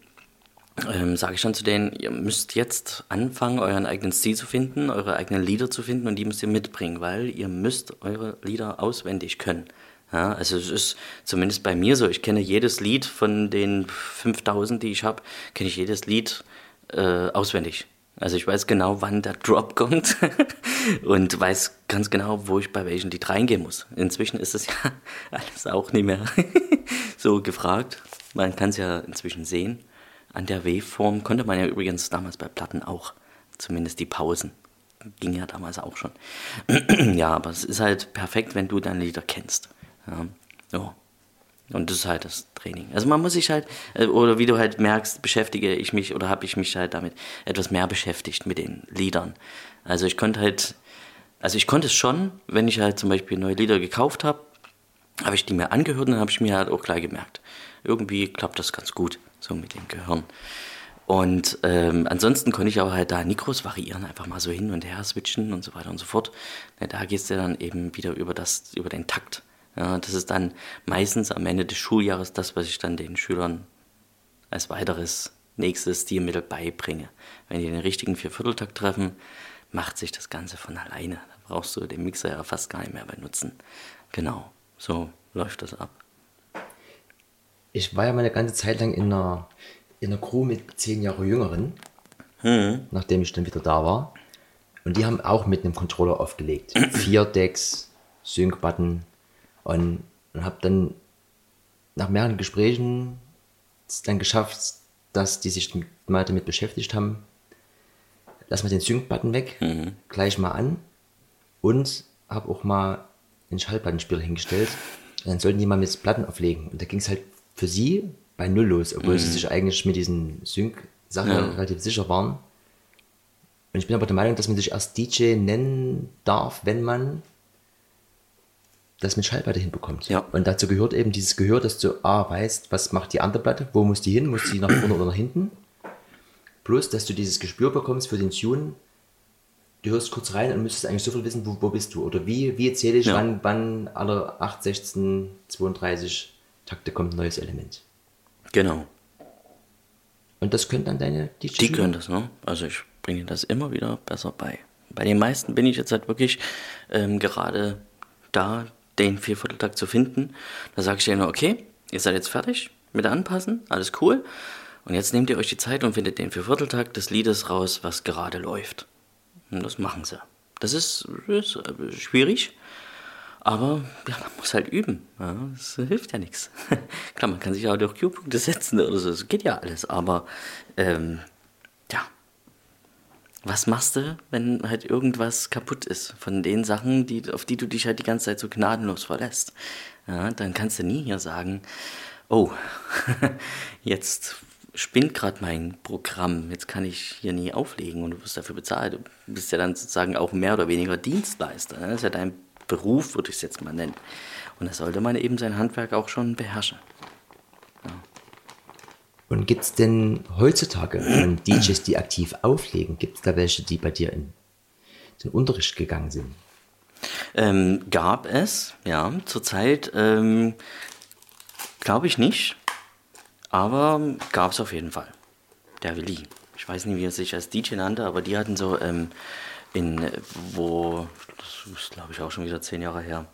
ähm, sage ich dann zu denen, ihr müsst jetzt anfangen, euren eigenen Stil zu finden, eure eigenen Lieder zu finden und die müsst ihr mitbringen, weil ihr müsst eure Lieder auswendig können. Ja, also es ist zumindest bei mir so, ich kenne jedes Lied von den 5000, die ich habe, kenne ich jedes Lied äh, auswendig. Also ich weiß genau, wann der Drop kommt und weiß ganz genau, wo ich bei welchem Lied reingehen muss. Inzwischen ist es ja alles auch nicht mehr so gefragt. Man kann es ja inzwischen sehen. An der W-Form konnte man ja übrigens damals bei Platten auch, zumindest die Pausen. Ging ja damals auch schon. ja, aber es ist halt perfekt, wenn du deine Lieder kennst. Ja, so. Und das ist halt das Training. Also man muss sich halt, äh, oder wie du halt merkst, beschäftige ich mich oder habe ich mich halt damit etwas mehr beschäftigt mit den Liedern. Also ich konnte halt, also ich konnte es schon, wenn ich halt zum Beispiel neue Lieder gekauft habe, habe ich die mir angehört und dann habe ich mir halt auch gleich gemerkt, irgendwie klappt das ganz gut, so mit dem Gehirn. Und ähm, ansonsten konnte ich aber halt da Nikros variieren, einfach mal so hin und her switchen und so weiter und so fort. Ja, da es ja dann eben wieder über, das, über den Takt. Ja, das ist dann meistens am Ende des Schuljahres das, was ich dann den Schülern als weiteres nächstes Stilmittel beibringe. Wenn die den richtigen Viervierteltakt treffen, macht sich das Ganze von alleine. Da brauchst du den Mixer ja fast gar nicht mehr benutzen. Genau, so läuft das ab. Ich war ja mal eine ganze Zeit lang in einer, in einer Crew mit zehn Jahre Jüngeren, nachdem ich dann wieder da war. Und die haben auch mit einem Controller aufgelegt. Vier Decks, Sync-Button und, und habe dann nach mehreren Gesprächen es dann geschafft, dass die sich mal damit beschäftigt haben. Lass mal den Sync-Button weg, gleich mal an und habe auch mal einen Schallplattenspieler hingestellt. Und dann sollten die mal mit Platten auflegen. Und da ging es halt für sie bei Null los, obwohl sie sich eigentlich mit diesen Sync-Sachen Ja. relativ sicher waren. Und ich bin aber der Meinung, dass man sich erst DJ nennen darf, wenn man das mit Schallplatte hinbekommt. Ja. Und dazu gehört eben dieses Gehör, dass du A weißt, was macht die andere Platte, wo muss die hin, muss die nach vorne oder nach hinten. Plus, dass du dieses Gespür bekommst für den Tune. Du hörst kurz rein und müsstest eigentlich sofort wissen, wo, wo bist du. Oder wie, wie erzähle ich, Ja. wann, wann alle 8, 16, 32 Takte kommt ein neues Element. Genau. Und das können dann deine DJ Die können das, ne? Also ich bringe das immer wieder besser bei. Bei den meisten bin ich jetzt halt wirklich ähm, gerade da, den Viervierteltakt zu finden. Da sage ich denen, okay, ihr seid jetzt fertig mit der Anpassen, alles cool. Und jetzt nehmt ihr euch die Zeit und findet den Viervierteltakt des Liedes raus, was gerade läuft. Und das machen sie. Das ist, ist äh, schwierig, aber ja, man muss halt üben. Ja, das hilft ja nichts. Klar, man kann sich auch durch Q-Punkte setzen oder so, das geht ja alles, aber ähm, ja. Was machst du, wenn halt irgendwas kaputt ist von den Sachen, die, auf die du dich halt die ganze Zeit so gnadenlos verlässt? Ja, dann kannst du nie hier sagen, oh, jetzt spinnt gerade mein Programm, jetzt kann ich hier nie auflegen und du wirst dafür bezahlt. Du bist ja dann sozusagen auch mehr oder weniger Dienstleister. ne? Das ist ja dein Beruf, würde ich es jetzt mal nennen. Und da sollte man eben sein Handwerk auch schon beherrschen. Und gibt es denn heutzutage von DJs, die aktiv auflegen, gibt es da welche, die bei dir in den Unterricht gegangen sind? Ähm, gab es, ja, zurzeit ähm, glaube ich nicht, aber gab es auf jeden Fall. Der Willi. Ich weiß nicht, wie er sich als DJ nannte, aber die hatten so ähm, in, wo, das ist glaube ich auch schon wieder zehn Jahre her,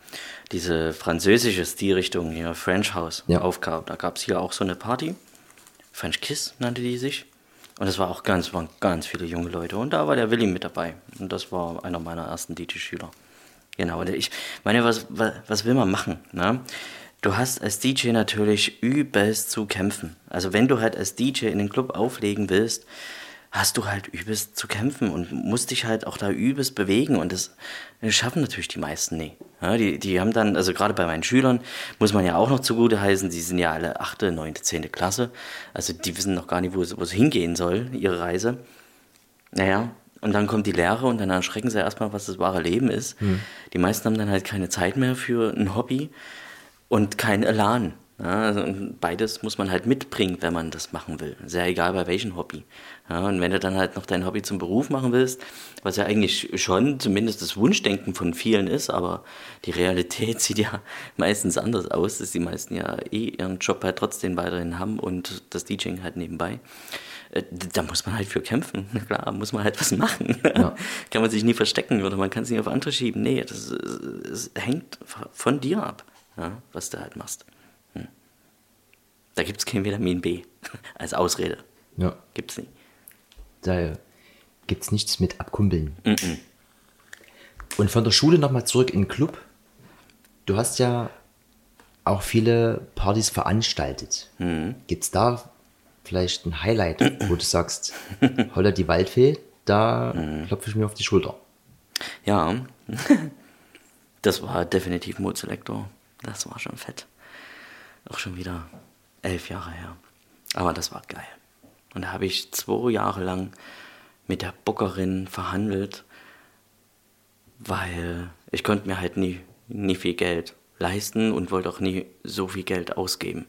diese französische Stilrichtung hier, French House, Ja. aufkam. Da gab es hier auch so eine Party French Kiss nannte die sich. Und es war auch ganz, waren ganz viele junge Leute. Und da war der Willi mit dabei. Und das war einer meiner ersten DJ-Schüler. Genau. Und ich meine, was, was, was will man machen? Ne? Du hast als DJ natürlich übelst zu kämpfen. Also wenn du halt als DJ in den Club auflegen willst, hast du halt übelst zu kämpfen und musst dich halt auch da übelst bewegen und das, schaffen natürlich die meisten nie. Ja, die, die haben dann, also gerade bei meinen Schülern, muss man ja auch noch zugute heißen, die sind ja alle 8., 9., 10. Klasse, also die wissen noch gar nicht, wo es, wo es hingehen soll, ihre Reise. Naja, und dann kommt die Lehre und dann erschrecken sie erstmal, was das wahre Leben ist. Mhm. Die meisten haben dann halt keine Zeit mehr für ein Hobby und kein Elan. Ja, also beides muss man halt mitbringen, wenn man das machen will. Sehr egal bei welchem Hobby. Ja, und wenn du dann halt noch dein Hobby zum Beruf machen willst, was ja eigentlich schon zumindest das Wunschdenken von vielen ist, aber die Realität sieht ja meistens anders aus, dass die meisten ja eh ihren Job halt trotzdem weiterhin haben und das DJing halt nebenbei. Äh, da muss man halt für kämpfen. Klar, muss man halt was machen. Ja. kann man sich nie verstecken oder man kann es nicht auf andere schieben. Nee, das, das hängt von dir ab, ja, was du halt machst. Da gibt es kein Vitamin B als Ausrede. Ja. Gibt's nicht. Da gibt es nichts mit Abkumpeln. Mm -mm. Und von der Schule nochmal zurück in den Club. Du hast ja auch viele Partys veranstaltet. Mhm. Gibt es da vielleicht ein Highlight, wo du sagst, Holla die Waldfee, da mhm. klopfe ich mir auf die Schulter? Ja, das war definitiv Moodselektor. Das war schon fett. Auch schon wieder elf Jahre her. Aber das war geil. Und da habe ich zwei Jahre lang mit der Bookerin verhandelt, weil ich konnte mir halt nie, nie viel Geld leisten und wollte auch nie so viel Geld ausgeben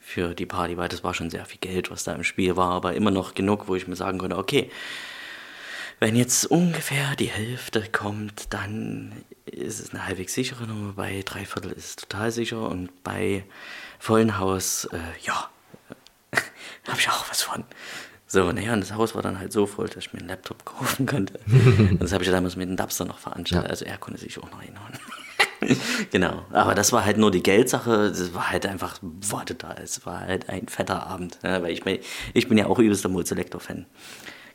für die Party, weil das war schon sehr viel Geld, was da im Spiel war, aber immer noch genug, wo ich mir sagen konnte, okay, wenn jetzt ungefähr die Hälfte kommt, dann ist es eine halbwegs sichere Nummer, bei drei Viertel ist es total sicher und bei vollen Haus, äh, ja, habe ich auch was von. So, naja, und das Haus war dann halt so voll, dass ich mir einen Laptop kaufen konnte. und das habe ich ja damals mit dem Dubster noch veranstaltet, ja. also er konnte sich auch noch hinhauen. genau, aber das war halt nur die Geldsache, das war halt einfach Worte da, es war halt ein fetter Abend, ja, weil ich, ich bin ja auch übelster Multiselector-Fan.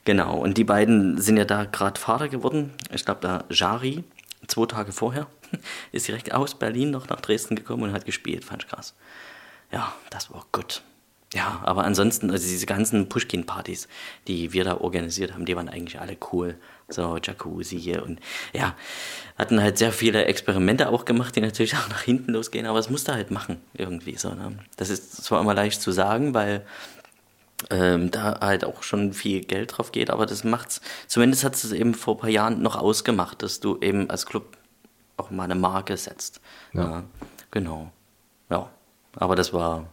Genau, und die beiden sind ja da gerade Vater geworden. Ich glaube, da Jari, zwei Tage vorher, ist direkt aus Berlin noch nach Dresden gekommen und hat gespielt. Fand ich krass. Ja, das war gut. Ja, aber ansonsten, also diese ganzen Pushkin-Partys, die wir da organisiert haben, die waren eigentlich alle cool. So, Jacuzzi hier und ja, hatten halt sehr viele Experimente auch gemacht, die natürlich auch nach hinten losgehen, aber es musste halt machen, irgendwie so. Ne? Das ist zwar immer leicht zu sagen, weil ähm, da halt auch schon viel Geld drauf geht, aber das macht's, zumindest hat es eben vor ein paar Jahren noch ausgemacht, dass du eben als Club auch mal eine Marke setzt. Ja. ja genau. Ja. Aber das war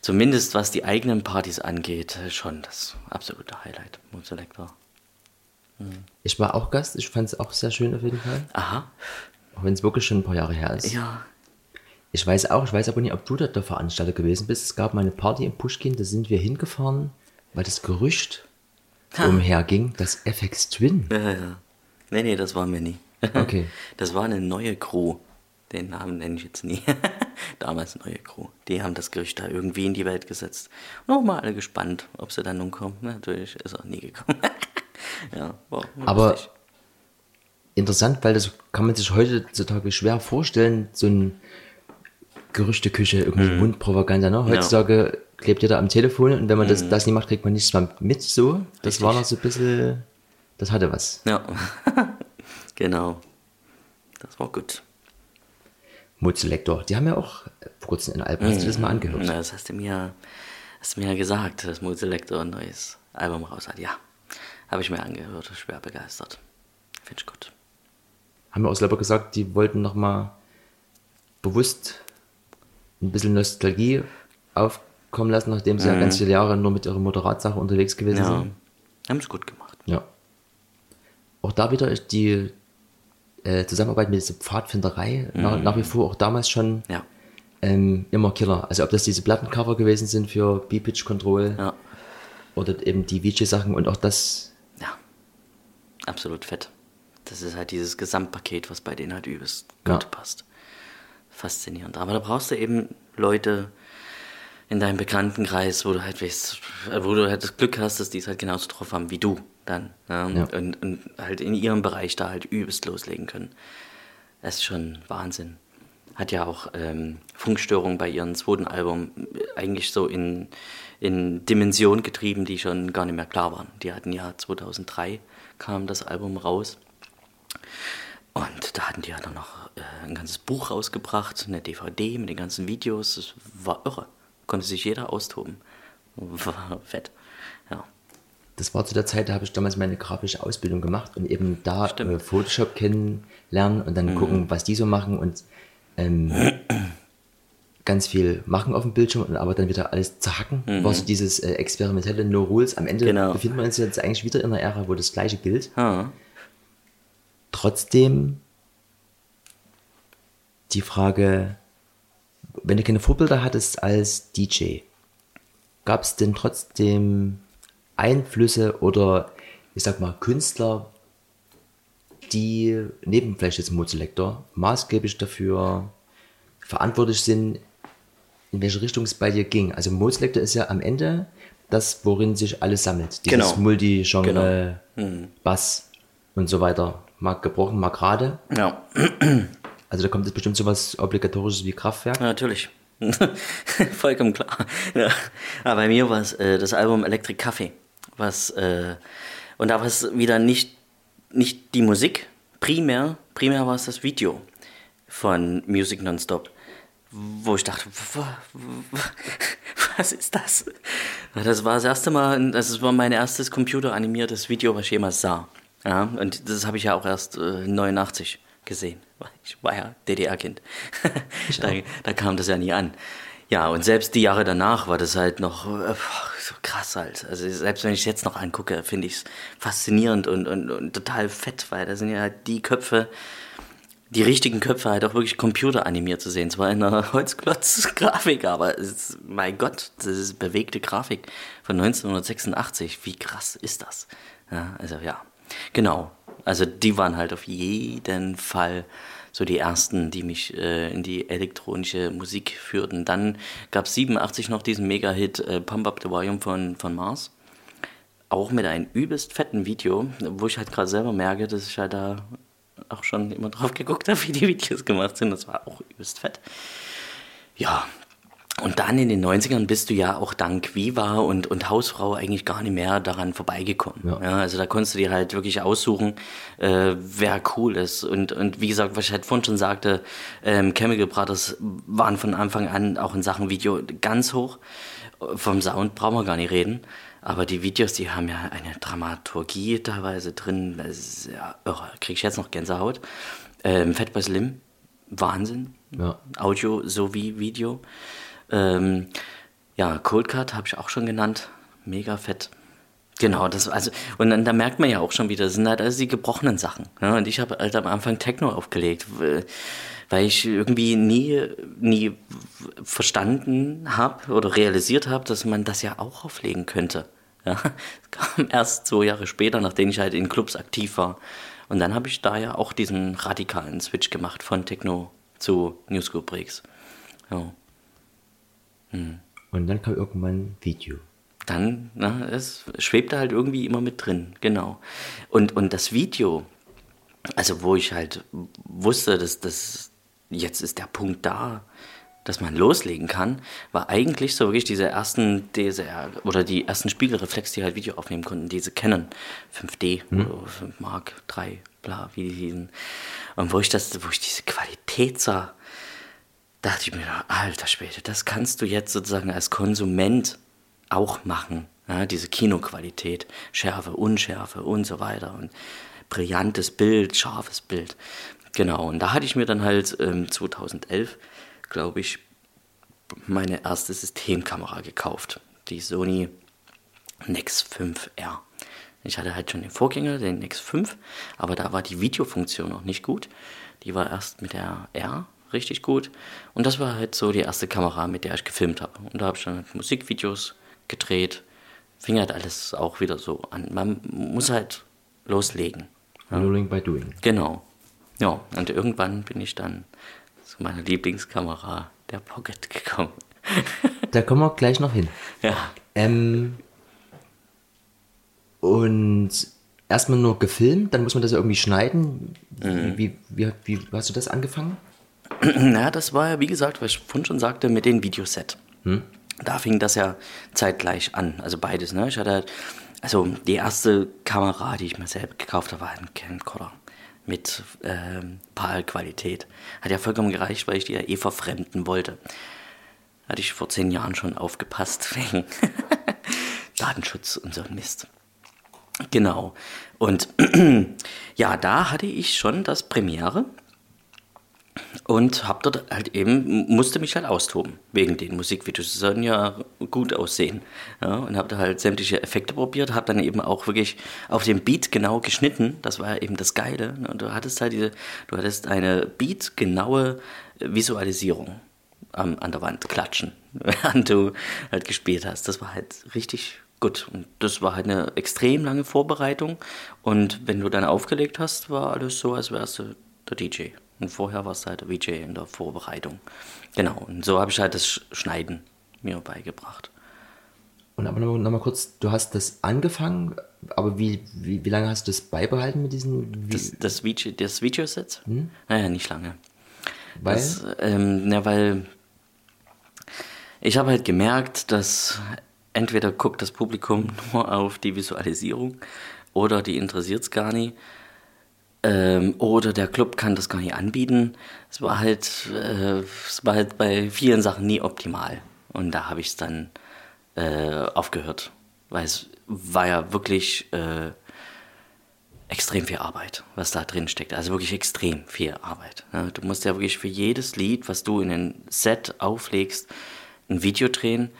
zumindest was die eigenen Partys angeht, schon das absolute Highlight. Moon Selector. Mhm. Ich war auch Gast, ich fand es auch sehr schön auf jeden Fall. Aha. Auch wenn es wirklich schon ein paar Jahre her ist. Ja, ich weiß auch, ich weiß aber nicht, ob du da der Veranstalter gewesen bist. Es gab mal eine Party in Pushkin, da sind wir hingefahren, weil das Gerücht ha. umherging, das FX Twin. Ja, ja. Nee, nee, das waren wir nie. Okay. Das war eine neue Crew. Den Namen nenne ich jetzt nie. Damals neue Crew. Die haben das Gerücht da irgendwie in die Welt gesetzt. Und auch mal alle gespannt, ob sie dann nun kommen. Natürlich ist er nie gekommen. ja, war Aber lustig. interessant, weil das kann man sich heutzutage schwer vorstellen, so ein Gerüchteküche, irgendwie mhm. Mundpropaganda. Ne? Heutzutage ja. klebt jeder am Telefon und wenn man das, mhm. das nicht macht, kriegt man nichts mehr mit. So, das Richtig. war noch so ein bisschen, das hatte was. Ja, genau. Das war gut. Mozelektor, die haben ja auch vor kurzem ein Album. Hast du das mal mhm. angehört? Na, das hast du mir, hast du mir ja gesagt, dass Mozelektor ein neues Album raus hat. Ja, habe ich mir angehört, schwer begeistert. Finde ich gut. Haben wir auch selber gesagt, die wollten nochmal bewusst ein bisschen Nostalgie aufkommen lassen, nachdem sie mhm. ja ganz viele Jahre nur mit ihrer Motorradsache unterwegs gewesen ja. sind. Haben es gut gemacht. Ja. Auch da wieder ist die äh, Zusammenarbeit mit dieser Pfadfinderei mhm. nach, nach, wie vor auch damals schon ja. ähm, immer Killer. Also ob das diese Plattencover gewesen sind für B-Pitch Control ja. oder eben die VJ-Sachen und auch das. Ja, absolut fett. Das ist halt dieses Gesamtpaket, was bei denen halt übelst gut passt faszinierend. Aber da brauchst du eben Leute, in deinem Bekanntenkreis, wo du halt weißt, wo du halt das Glück hast, dass die es halt genauso drauf haben wie du dann. Ne? Ja. Und, und halt in ihrem Bereich da halt übelst loslegen können. Das ist schon Wahnsinn. Hat ja auch ähm, Funkstörungen bei ihrem zweiten Album eigentlich so in, in Dimensionen getrieben, die schon gar nicht mehr klar waren. Die hatten ja 2003 kam das Album raus. Und da hatten die ja dann noch äh, ein ganzes Buch rausgebracht, eine DVD mit den ganzen Videos. Das war irre. Konnte sich jeder austoben. War fett. Ja. Das war zu der Zeit, da habe ich damals meine grafische Ausbildung gemacht und eben da äh, Photoshop kennenlernen und dann mhm. gucken, was die so machen und ähm, ganz viel machen auf dem Bildschirm und aber dann wieder alles zerhacken. Mhm. War so dieses äh, experimentelle No Rules. Am Ende genau. befinden wir uns jetzt eigentlich wieder in einer Ära, wo das Gleiche gilt. Ah. Trotzdem die Frage, wenn du keine Vorbilder hattest als DJ, gab es denn trotzdem Einflüsse oder ich sag mal Künstler, die neben vielleicht jetzt Mozelektor maßgeblich dafür verantwortlich sind, in welche Richtung es bei dir ging. Also Mozelektor ist ja am Ende das, worin sich alles sammelt. Dieses genau. Multi-Genre, genau. Bass und so weiter mal gebrochen, mal gerade. Ja. Also da kommt jetzt bestimmt so was Obligatorisches wie Kraftwerk. Ja, natürlich. Vollkommen klar. Ja. Aber bei mir war es äh, das Album Electric Coffee. Was, äh, und da war es wieder nicht, nicht die Musik, primär, primär war es das Video von Music Nonstop. Wo ich dachte, was ist das? Das war das erste Mal, das war mein erstes computeranimiertes Video, was ich jemals sah. Ja, und das habe ich ja auch erst äh, 89 gesehen. Ich war ja DDR-Kind. da, da, kam das ja nie an. Ja, und selbst die Jahre danach war das halt noch äh, so krass halt. Also selbst wenn ich es jetzt noch angucke, finde ich es faszinierend und, und, und total fett, weil da sind ja halt die Köpfe, die richtigen Köpfe halt auch wirklich computeranimiert zu sehen. Zwar in einer Holzklotz-Grafik, aber ist, mein Gott, das ist bewegte Grafik von 1986. Wie krass ist das? Ja, also ja, Genau. Also die waren halt auf jeden Fall so die ersten, die mich äh, in die elektronische Musik führten. Dann gab es 87 noch diesen Mega-Hit äh, Pump Up the Volume von, von Mars. Auch mit einem übelst fetten Video, wo ich halt gerade selber merke, dass ich halt da auch schon immer drauf geguckt habe, wie die Videos gemacht sind. Das war auch übelst fett. Ja, und dann in den 90ern bist du ja auch dank Viva und, und Hausfrau eigentlich gar nicht mehr daran vorbeigekommen. Ja. ja also da konntest du dir halt wirklich aussuchen, äh, wer cool ist. Und, und wie gesagt, was ich halt vorhin schon sagte, ähm, Chemical Brothers waren von Anfang an auch in Sachen Video ganz hoch. Vom Sound brauchen wir gar nicht reden. Aber die Videos, die haben ja eine Dramaturgie teilweise drin. Das ist ja irre. Krieg ich jetzt noch Gänsehaut. Ähm, Fatboy Slim, Wahnsinn. Ja. Audio sowie Video. Ähm, ja, Cold Cut habe ich auch schon genannt. Mega fett. Genau, das also und dann da merkt man ja auch schon wieder, das sind halt alles die gebrochenen Sachen. Ne? Und ich habe halt am Anfang Techno aufgelegt, weil ich irgendwie nie nie verstanden habe oder realisiert habe, dass man das ja auch auflegen könnte. Ja, das kam erst zwei Jahre später, nachdem ich halt in Clubs aktiv war. Und dann habe ich da ja auch diesen radikalen Switch gemacht von Techno zu New School Breaks. Ja. Mhm. Und dann kam irgendwann Video. Dann, na, es schwebte halt irgendwie immer mit drin, genau. Und, und das Video, also wo ich halt wusste, dass das jetzt ist der Punkt da, dass man loslegen kann, war eigentlich so wirklich diese ersten DSR oder die ersten Spiegelreflex, die halt Video aufnehmen konnten, diese Canon 5D mhm. oder 5 Mark 3, bla, wie die hießen. Und wo ich das, wo ich diese Qualität sah, dachte ich mir, alter Schwede, das kannst du jetzt sozusagen als Konsument auch machen. Ja, diese Kinoqualität, Schärfe, Unschärfe und so weiter und brillantes Bild, scharfes Bild. Genau, und da hatte ich mir dann halt ähm, 2011, glaube ich, meine erste Systemkamera gekauft, die Sony Nex 5R. Ich hatte halt schon den Vorgänger, den Nex 5, aber da war die Videofunktion noch nicht gut. Die war erst mit der R richtig gut. Und das war halt so die erste Kamera, mit der ich gefilmt habe. Und da habe ich dann halt Musikvideos gedreht. Fing halt alles auch wieder so an. Man muss halt loslegen. Ja. Learning by doing. Genau. Ja, und irgendwann bin ich dann zu meiner Lieblingskamera, der Pocket, gekommen. Da kommen wir gleich noch hin. Ja. Ähm, und erstmal nur gefilmt, dann muss man das ja irgendwie schneiden. Mhm. Wie, wie, wie, wie hast du das angefangen? Na, das war ja, wie gesagt, was ich vorhin schon sagte, mit dem Videoset. Da fing das ja zeitgleich an, also beides. Ne? Ich hatte halt, also die erste Kamera, die ich mir selber gekauft habe, war ein Camcorder mit ähm, PAL-Qualität. Hat ja vollkommen gereicht, weil ich die ja eh verfremden wollte. Hatte ich vor zehn Jahren schon aufgepasst wegen Datenschutz und so ein Mist. Genau. Und ja, da hatte ich schon das Premiere und hab dort halt eben, musste mich halt austoben, wegen den Musikvideos. Die sollen ja gut aussehen. Ja, und hab da halt sämtliche Effekte probiert, hab dann eben auch wirklich auf den Beat genau geschnitten. Das war ja eben das Geile. Und du hattest halt diese, du hattest eine beatgenaue Visualisierung am, an der Wand klatschen, während du halt gespielt hast. Das war halt richtig gut. Und das war halt eine extrem lange Vorbereitung. Und wenn du dann aufgelegt hast, war alles so, als wärst du der DJ. Und vorher warst du halt der VJ in der Vorbereitung. Genau, und so habe ich halt das Schneiden mir beigebracht. Und aber nochmal noch mal kurz, du hast das angefangen, aber wie, wie, wie lange hast du das beibehalten mit diesen? Das, das, VJ, das Videoset? Naja, nicht lange. weil? Das, ähm, na, weil ich habe halt gemerkt, dass entweder guckt das Publikum nur auf die Visualisierung oder die interessiert es gar nicht. Ähm, oder der Club kann das gar nicht anbieten. Es war halt, äh, war halt bei vielen Sachen nie optimal. Und da habe ich es dann äh, aufgehört. Weil es war ja wirklich äh, extrem viel Arbeit, was da drin steckt. Also wirklich extrem viel Arbeit. Ja, du musst ja wirklich für jedes Lied, was du in ein Set auflegst, ein Video drehen.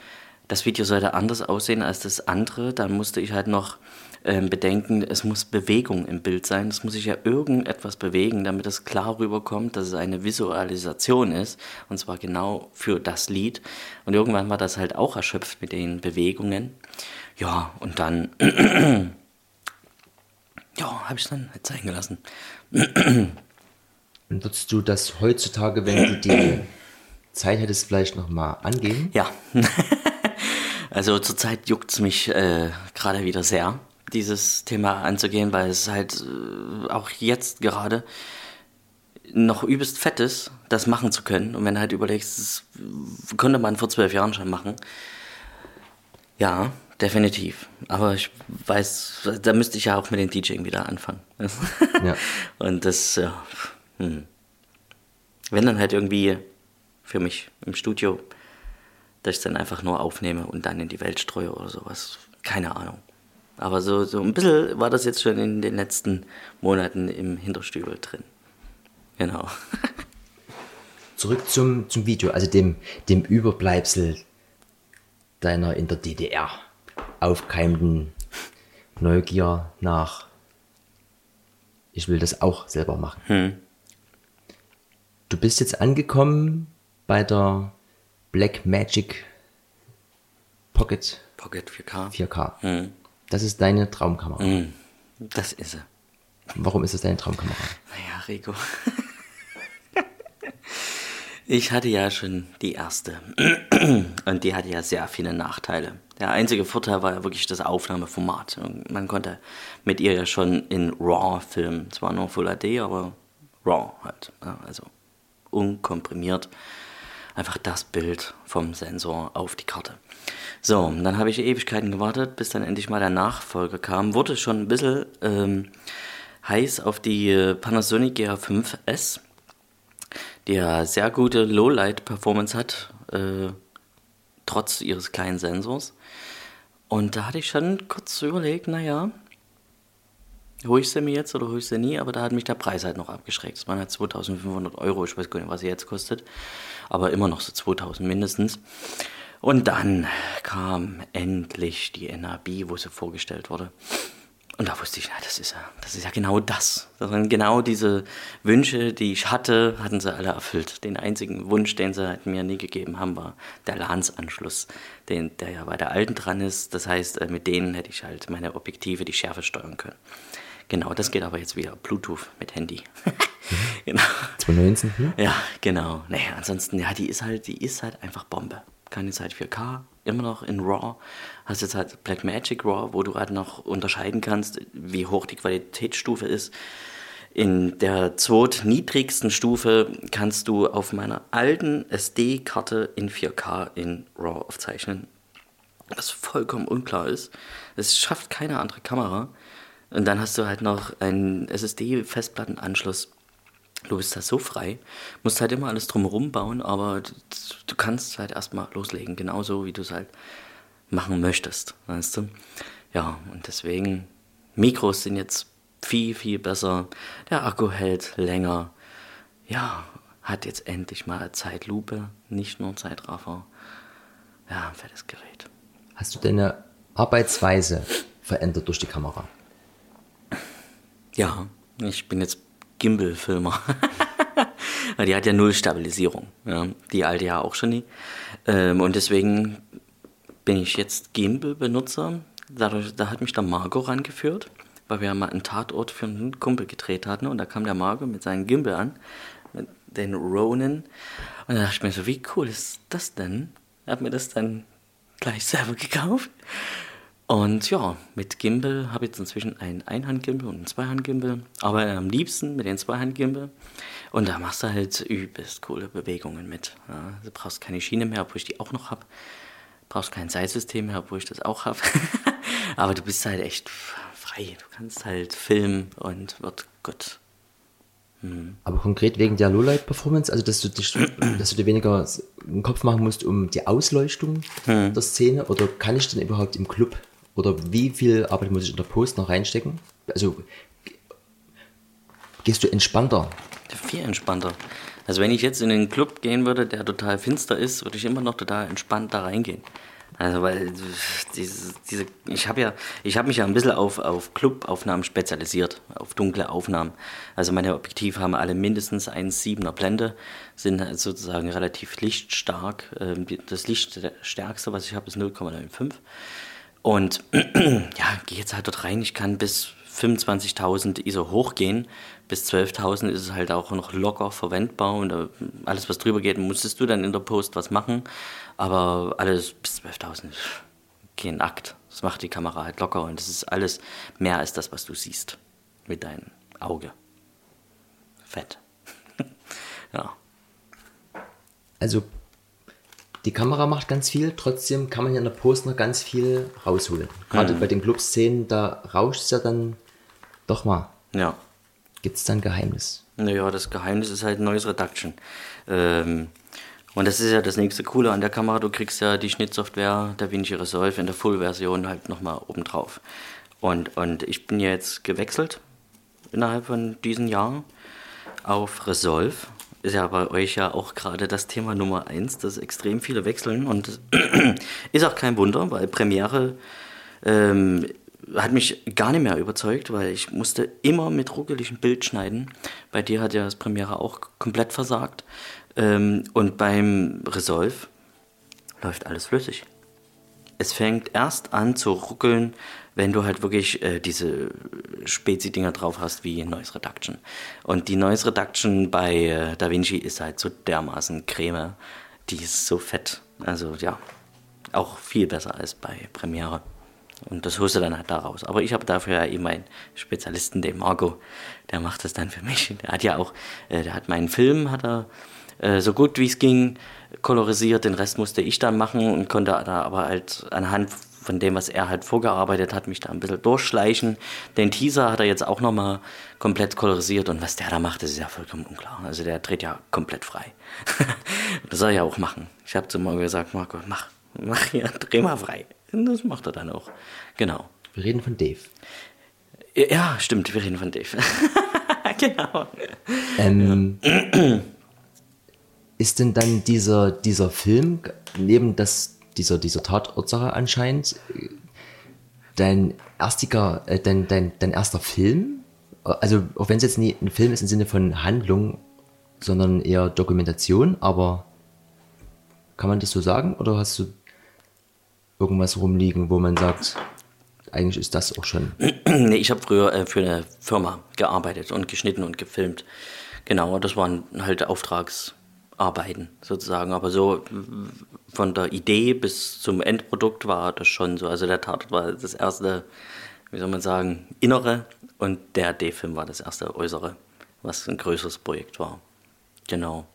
Das Video sollte anders aussehen als das andere. Dann musste ich halt noch ähm, bedenken, es muss Bewegung im Bild sein. Es muss sich ja irgendetwas bewegen, damit es klar rüberkommt, dass es eine Visualisation ist. Und zwar genau für das Lied. Und irgendwann war das halt auch erschöpft mit den Bewegungen. Ja, und dann ja, habe ich dann halt sein gelassen. Würdest du das heutzutage, wenn du die Zeit hättest, vielleicht nochmal angehen? Ja. also zurzeit juckt es mich äh, gerade wieder sehr, dieses Thema anzugehen, weil es halt äh, auch jetzt gerade noch übelst fett ist, das machen zu können. Und wenn du halt überlegst, das könnte man vor zwölf Jahren schon machen. Ja, definitiv. Aber ich weiß, da müsste ich ja auch mit dem DJing wieder anfangen. Ja. Und das, ja, hm. wenn dann halt irgendwie für mich im Studio, dass ich dann einfach nur aufnehme und dann in die Welt streue oder sowas. Keine Ahnung. Aber so, so ein bisschen war das jetzt schon in den letzten Monaten im Hinterstübel drin. Genau. Zurück zum, zum Video, also dem, dem Überbleibsel deiner in der DDR aufkeimenden Neugier nach, ich will das auch selber machen. Du bist jetzt angekommen bei der Black Magic Pocket Pocket 4K. 4K. Das ist deine Traumkamera. Das ist er. Warum ist es deine Traumkamera? Naja, Rico. Ich hatte ja schon die erste. Und die hatte ja sehr viele Nachteile. Der einzige Vorteil war ja wirklich das Aufnahmeformat. Man konnte mit ihr ja schon in RAW filmen. Zwar nur Full HD, aber RAW halt. Also unkomprimiert. Einfach das Bild vom Sensor auf die Karte. So, dann habe ich Ewigkeiten gewartet, bis dann endlich mal der Nachfolger kam. Wurde schon ein bisschen ähm, heiß auf die äh, Panasonic GH5S die ja sehr gute Lowlight-Performance hat, äh, trotz ihres kleinen Sensors. Und da hatte ich schon kurz überlegt, naja, hole ich sie mir jetzt oder hole ich sie nie, aber da hat mich der Preis halt noch abgeschreckt. Das waren halt 2500 Euro, ich weiß gar nicht, was sie jetzt kostet, aber immer noch so 2000 mindestens. Und dann kam endlich die NAB, wo sie vorgestellt wurde. Und da wusste ich, na, das ist ja, das ist ja genau das. Das waren genau diese Wünsche, die ich hatte, hatten sie alle erfüllt. Den einzigen Wunsch, den sie halt mir nie gegeben haben, war der LANS-Anschluss, den, der ja bei der alten dran ist. Das heißt, äh, mit denen hätte ich halt meine Objektive die Schärfe steuern können. Genau, das geht aber jetzt wieder Bluetooth mit Handy. genau. 2019? Hm? Ja, genau. Naja, ansonsten, ja, die ist halt, die ist halt einfach Bombe. Keine Zeit 4K, immer noch in RAW. Hast jetzt halt Blackmagic RAW, wo du halt noch unterscheiden kannst, wie hoch die Qualitätsstufe ist. In der zweitniedrigsten Stufe kannst du auf meiner alten SD-Karte in 4K in RAW aufzeichnen. Was vollkommen unklar ist. Es schafft keine andere Kamera. Und dann hast du halt noch einen SSD-Festplattenanschluss. Du bist da so frei, musst halt immer alles drumherum bauen, aber du, du kannst halt erstmal loslegen, genauso wie du es halt machen möchtest, weißt du? Ja, und deswegen, Mikros sind jetzt viel, viel besser. Der Akku hält länger. Ja, hat jetzt endlich mal Zeitlupe, nicht nur Zeitraffer. Ja, ein fettes Gerät. Hast du deine Arbeitsweise verändert durch die Kamera? Ja, ich bin jetzt Gimbal-Filmer. die hat ja null Stabilisierung. Ja, die alte ja auch schon nie. Ähm, und deswegen bin ich jetzt Gimbal-Benutzer. Dadurch, da hat mich der Marco rangeführt, weil wir mal einen Tatort für einen Kumpel gedreht hatten. Und da kam der Marco mit seinem Gimbal an, mit den Ronin. Und da dachte ich mir so, wie cool ist das denn? Er hat mir das dann gleich selber gekauft. Und ja, mit Gimbal habe ich jetzt inzwischen ein Einhandgimbal und ein Zweihandgimbal, aber am liebsten mit den Zweihandgimbal. Und da machst du halt übelst coole Bewegungen mit. Ja, du brauchst keine Schiene mehr, obwohl ich die auch noch habe. Brauchst kein Seilsystem mehr, obwohl ich das auch habe. aber du bist halt echt frei. Du kannst halt filmen und wird gut. Hm. Aber konkret wegen der Lowlight-Performance, also dass du, dich, dass du dir weniger einen Kopf machen musst um die Ausleuchtung hm. der Szene, oder kann ich denn überhaupt im Club oder wie viel Arbeit muss ich in der Post noch reinstecken? Also gehst du entspannter? Viel entspannter. Also wenn ich jetzt in den Club gehen würde, der total finster ist, würde ich immer noch total entspannt da reingehen. Also weil diese, diese ich habe ja, ich habe mich ja ein bisschen auf, auf Clubaufnahmen spezialisiert, auf dunkle Aufnahmen. Also meine Objektive haben alle mindestens 1,7er Blende, sind sozusagen relativ lichtstark. Ähm, das Lichtstärkste, was ich habe, ist 0,95. Und ja, gehe jetzt halt dort rein. Ich kann bis 25.000 ISO hochgehen. Bis 12.000 ist es halt auch noch locker verwendbar. Und äh, alles, was drüber geht, musstest du dann in der Post was machen. Aber alles bis 12.000 kein Akt. Das macht die Kamera halt locker. Und es ist alles mehr als das, was du siehst mit deinem Auge. Fett. ja. Also die Kamera macht ganz viel, trotzdem kann man ja in der Post noch ganz viel rausholen. Gerade mhm. bei den Club-Szenen, da rauscht es ja dann doch mal. Ja. Gibt es da ein Geheimnis? Naja, das Geheimnis ist halt Noise Reduction. Ähm, und das ist ja das nächste Coole an der Kamera. Du kriegst ja die Schnittsoftware DaVinci Resolve in der Full-Version halt nochmal obendrauf. Und, und ich bin jetzt gewechselt innerhalb von diesen Jahren auf Resolve ist ja bei euch ja auch gerade das Thema Nummer eins, dass extrem viele wechseln und ist auch kein Wunder, weil Premiere ähm, hat mich gar nicht mehr überzeugt, weil ich musste immer mit ruckeligem Bild schneiden. Bei dir hat ja das Premiere auch komplett versagt. Ähm, und beim Resolve läuft alles flüssig. Es fängt erst an zu ruckeln, wenn du halt wirklich äh, diese Spezi-Dinger drauf hast wie Noise Reduction. Und die Noise Reduction bei äh, DaVinci ist halt so dermaßen Creme, die ist so fett. Also ja, auch viel besser als bei Premiere. Und das holst du dann halt daraus. Aber ich habe dafür ja eben meinen Spezialisten, den Marco, der macht das dann für mich. Der hat ja auch, äh, der hat meinen Film, hat er äh, so gut wie es ging kolorisiert. Den Rest musste ich dann machen und konnte da aber halt anhand von dem, was er halt vorgearbeitet hat, mich da ein bisschen durchschleichen. Den Teaser hat er jetzt auch nochmal komplett kolorisiert und was der da macht, das ist ja vollkommen unklar. Also der dreht ja komplett frei. das soll er ja auch machen. Ich habe zu ihm gesagt, Marco, mach, mach hier, dreh mal frei. Und das macht er dann auch. Genau. Wir reden von Dave. Ja, stimmt, wir reden von Dave. genau. Ähm, ist denn dann dieser, dieser Film, neben das dieser, dieser Tatortsache anscheinend dein, erstiger, äh, dein, dein, dein erster Film, also auch wenn es jetzt nie ein Film ist im Sinne von Handlung, sondern eher Dokumentation, aber kann man das so sagen oder hast du irgendwas rumliegen, wo man sagt, eigentlich ist das auch schon. nee, ich habe früher äh, für eine Firma gearbeitet und geschnitten und gefilmt. Genau, das waren halt Auftrags, arbeiten, sozusagen. Aber so von der Idee bis zum Endprodukt war das schon so. Also der Tatort war das erste, wie soll man sagen, innere und der D-Film war das erste äußere, was ein größeres Projekt war. Genau.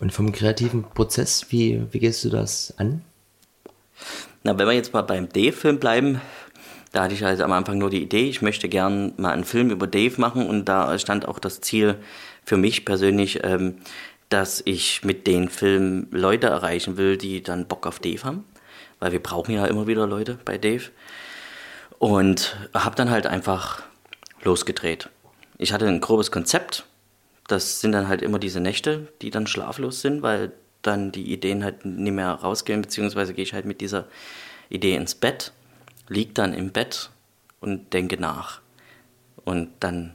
Und vom kreativen Prozess, wie, wie gehst du das an? Na, wenn wir jetzt mal beim D-Film bleiben, da hatte ich also am Anfang nur die Idee, ich möchte gern mal einen Film über Dave machen und da stand auch das Ziel für mich persönlich, ähm, dass ich mit den Filmen Leute erreichen will, die dann Bock auf Dave haben, weil wir brauchen ja immer wieder Leute bei Dave. Und habe dann halt einfach losgedreht. Ich hatte ein grobes Konzept. Das sind dann halt immer diese Nächte, die dann schlaflos sind, weil dann die Ideen halt nicht mehr rausgehen, beziehungsweise gehe ich halt mit dieser Idee ins Bett, liege dann im Bett und denke nach. Und dann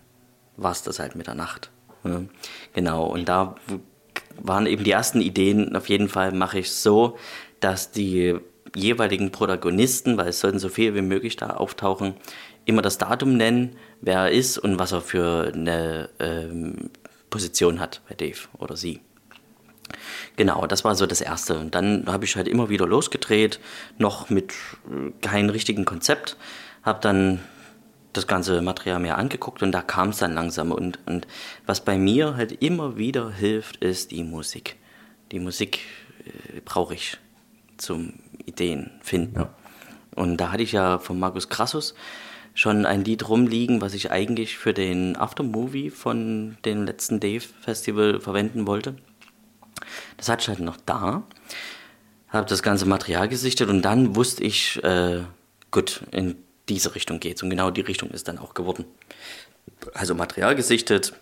war es das halt mit der Nacht. Genau, und da waren eben die ersten Ideen, auf jeden Fall mache ich so, dass die jeweiligen Protagonisten, weil es sollten so viel wie möglich da auftauchen, immer das Datum nennen, wer er ist und was er für eine ähm, Position hat bei Dave oder sie. Genau, das war so das Erste. Und dann habe ich halt immer wieder losgedreht, noch mit äh, keinem richtigen Konzept. Habe dann das ganze Material mir angeguckt und da kam es dann langsam. Und, und was bei mir halt immer wieder hilft, ist die Musik. Die Musik äh, brauche ich zum Ideen finden. Ja. Und da hatte ich ja von Markus Krassus schon ein Lied rumliegen, was ich eigentlich für den Aftermovie von dem letzten Dave Festival verwenden wollte. Das hatte ich halt noch da, habe das ganze Material gesichtet und dann wusste ich, äh, gut, in diese Richtung geht. Und genau die Richtung ist dann auch geworden. Also Material gesichtet,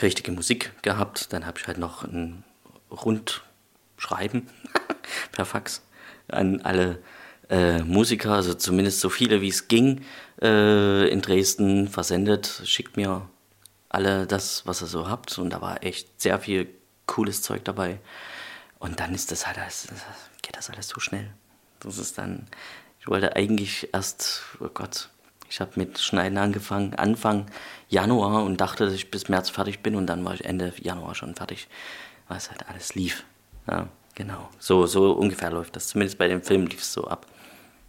richtige Musik gehabt, dann habe ich halt noch ein Rundschreiben per Fax an alle äh, Musiker, also zumindest so viele wie es ging, äh, in Dresden versendet. Schickt mir alle das, was ihr so habt. Und da war echt sehr viel cooles Zeug dabei. Und dann ist das halt, alles, geht das alles so schnell. Das ist dann, ich wollte eigentlich erst, oh Gott, ich habe mit Schneiden angefangen, Anfang Januar und dachte, dass ich bis März fertig bin und dann war ich Ende Januar schon fertig, weil es halt alles lief. Ja, genau. So, so ungefähr läuft das. Zumindest bei dem Film lief es so ab.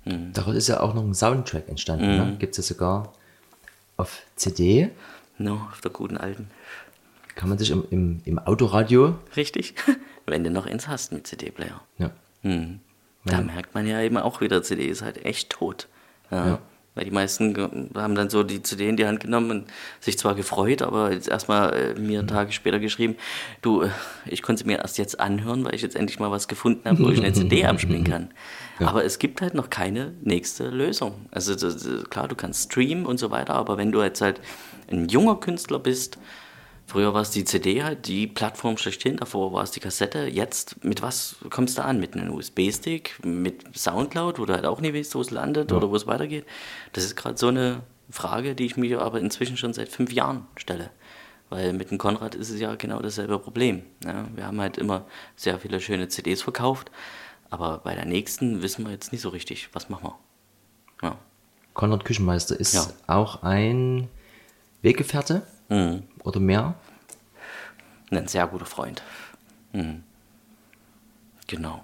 Mhm. Daraus ist ja auch noch ein Soundtrack entstanden. Ne? Mhm. Ne? Gibt es ja sogar auf CD. No, auf der guten alten. Kann man sich im, im, im Autoradio. Richtig. Wenn du noch eins hast mit CD-Player. Ja. Mhm. Da ja. merkt man ja eben auch wieder, CD ist halt echt tot. Ja. ja. Weil die meisten haben dann so die CD in die Hand genommen und sich zwar gefreut, aber jetzt erstmal äh, mir mhm. Tage später geschrieben, du, äh, ich konnte sie mir erst jetzt anhören, weil ich jetzt endlich mal was gefunden habe, wo ich eine CD abspielen kann. Ja. Aber es gibt halt noch keine nächste Lösung. Also das, klar, du kannst streamen und so weiter, aber wenn du jetzt halt ein junger Künstler bist, Früher war es die CD halt, die Plattform schlechthin, davor war es die Kassette. Jetzt, mit was kommst du an? Mit einem USB-Stick, mit Soundcloud, wo du halt auch nie weißt, wo es landet ja. oder wo es weitergeht? Das ist gerade so eine Frage, die ich mir aber inzwischen schon seit fünf Jahren stelle. Weil mit dem Konrad ist es ja genau dasselbe Problem. Ja, wir haben halt immer sehr viele schöne CDs verkauft, aber bei der nächsten wissen wir jetzt nicht so richtig, was machen wir. Ja. Konrad Küchenmeister ist ja. auch ein Weggefährte Mhm. Oder mehr? Ein sehr guter Freund. Mhm. Genau.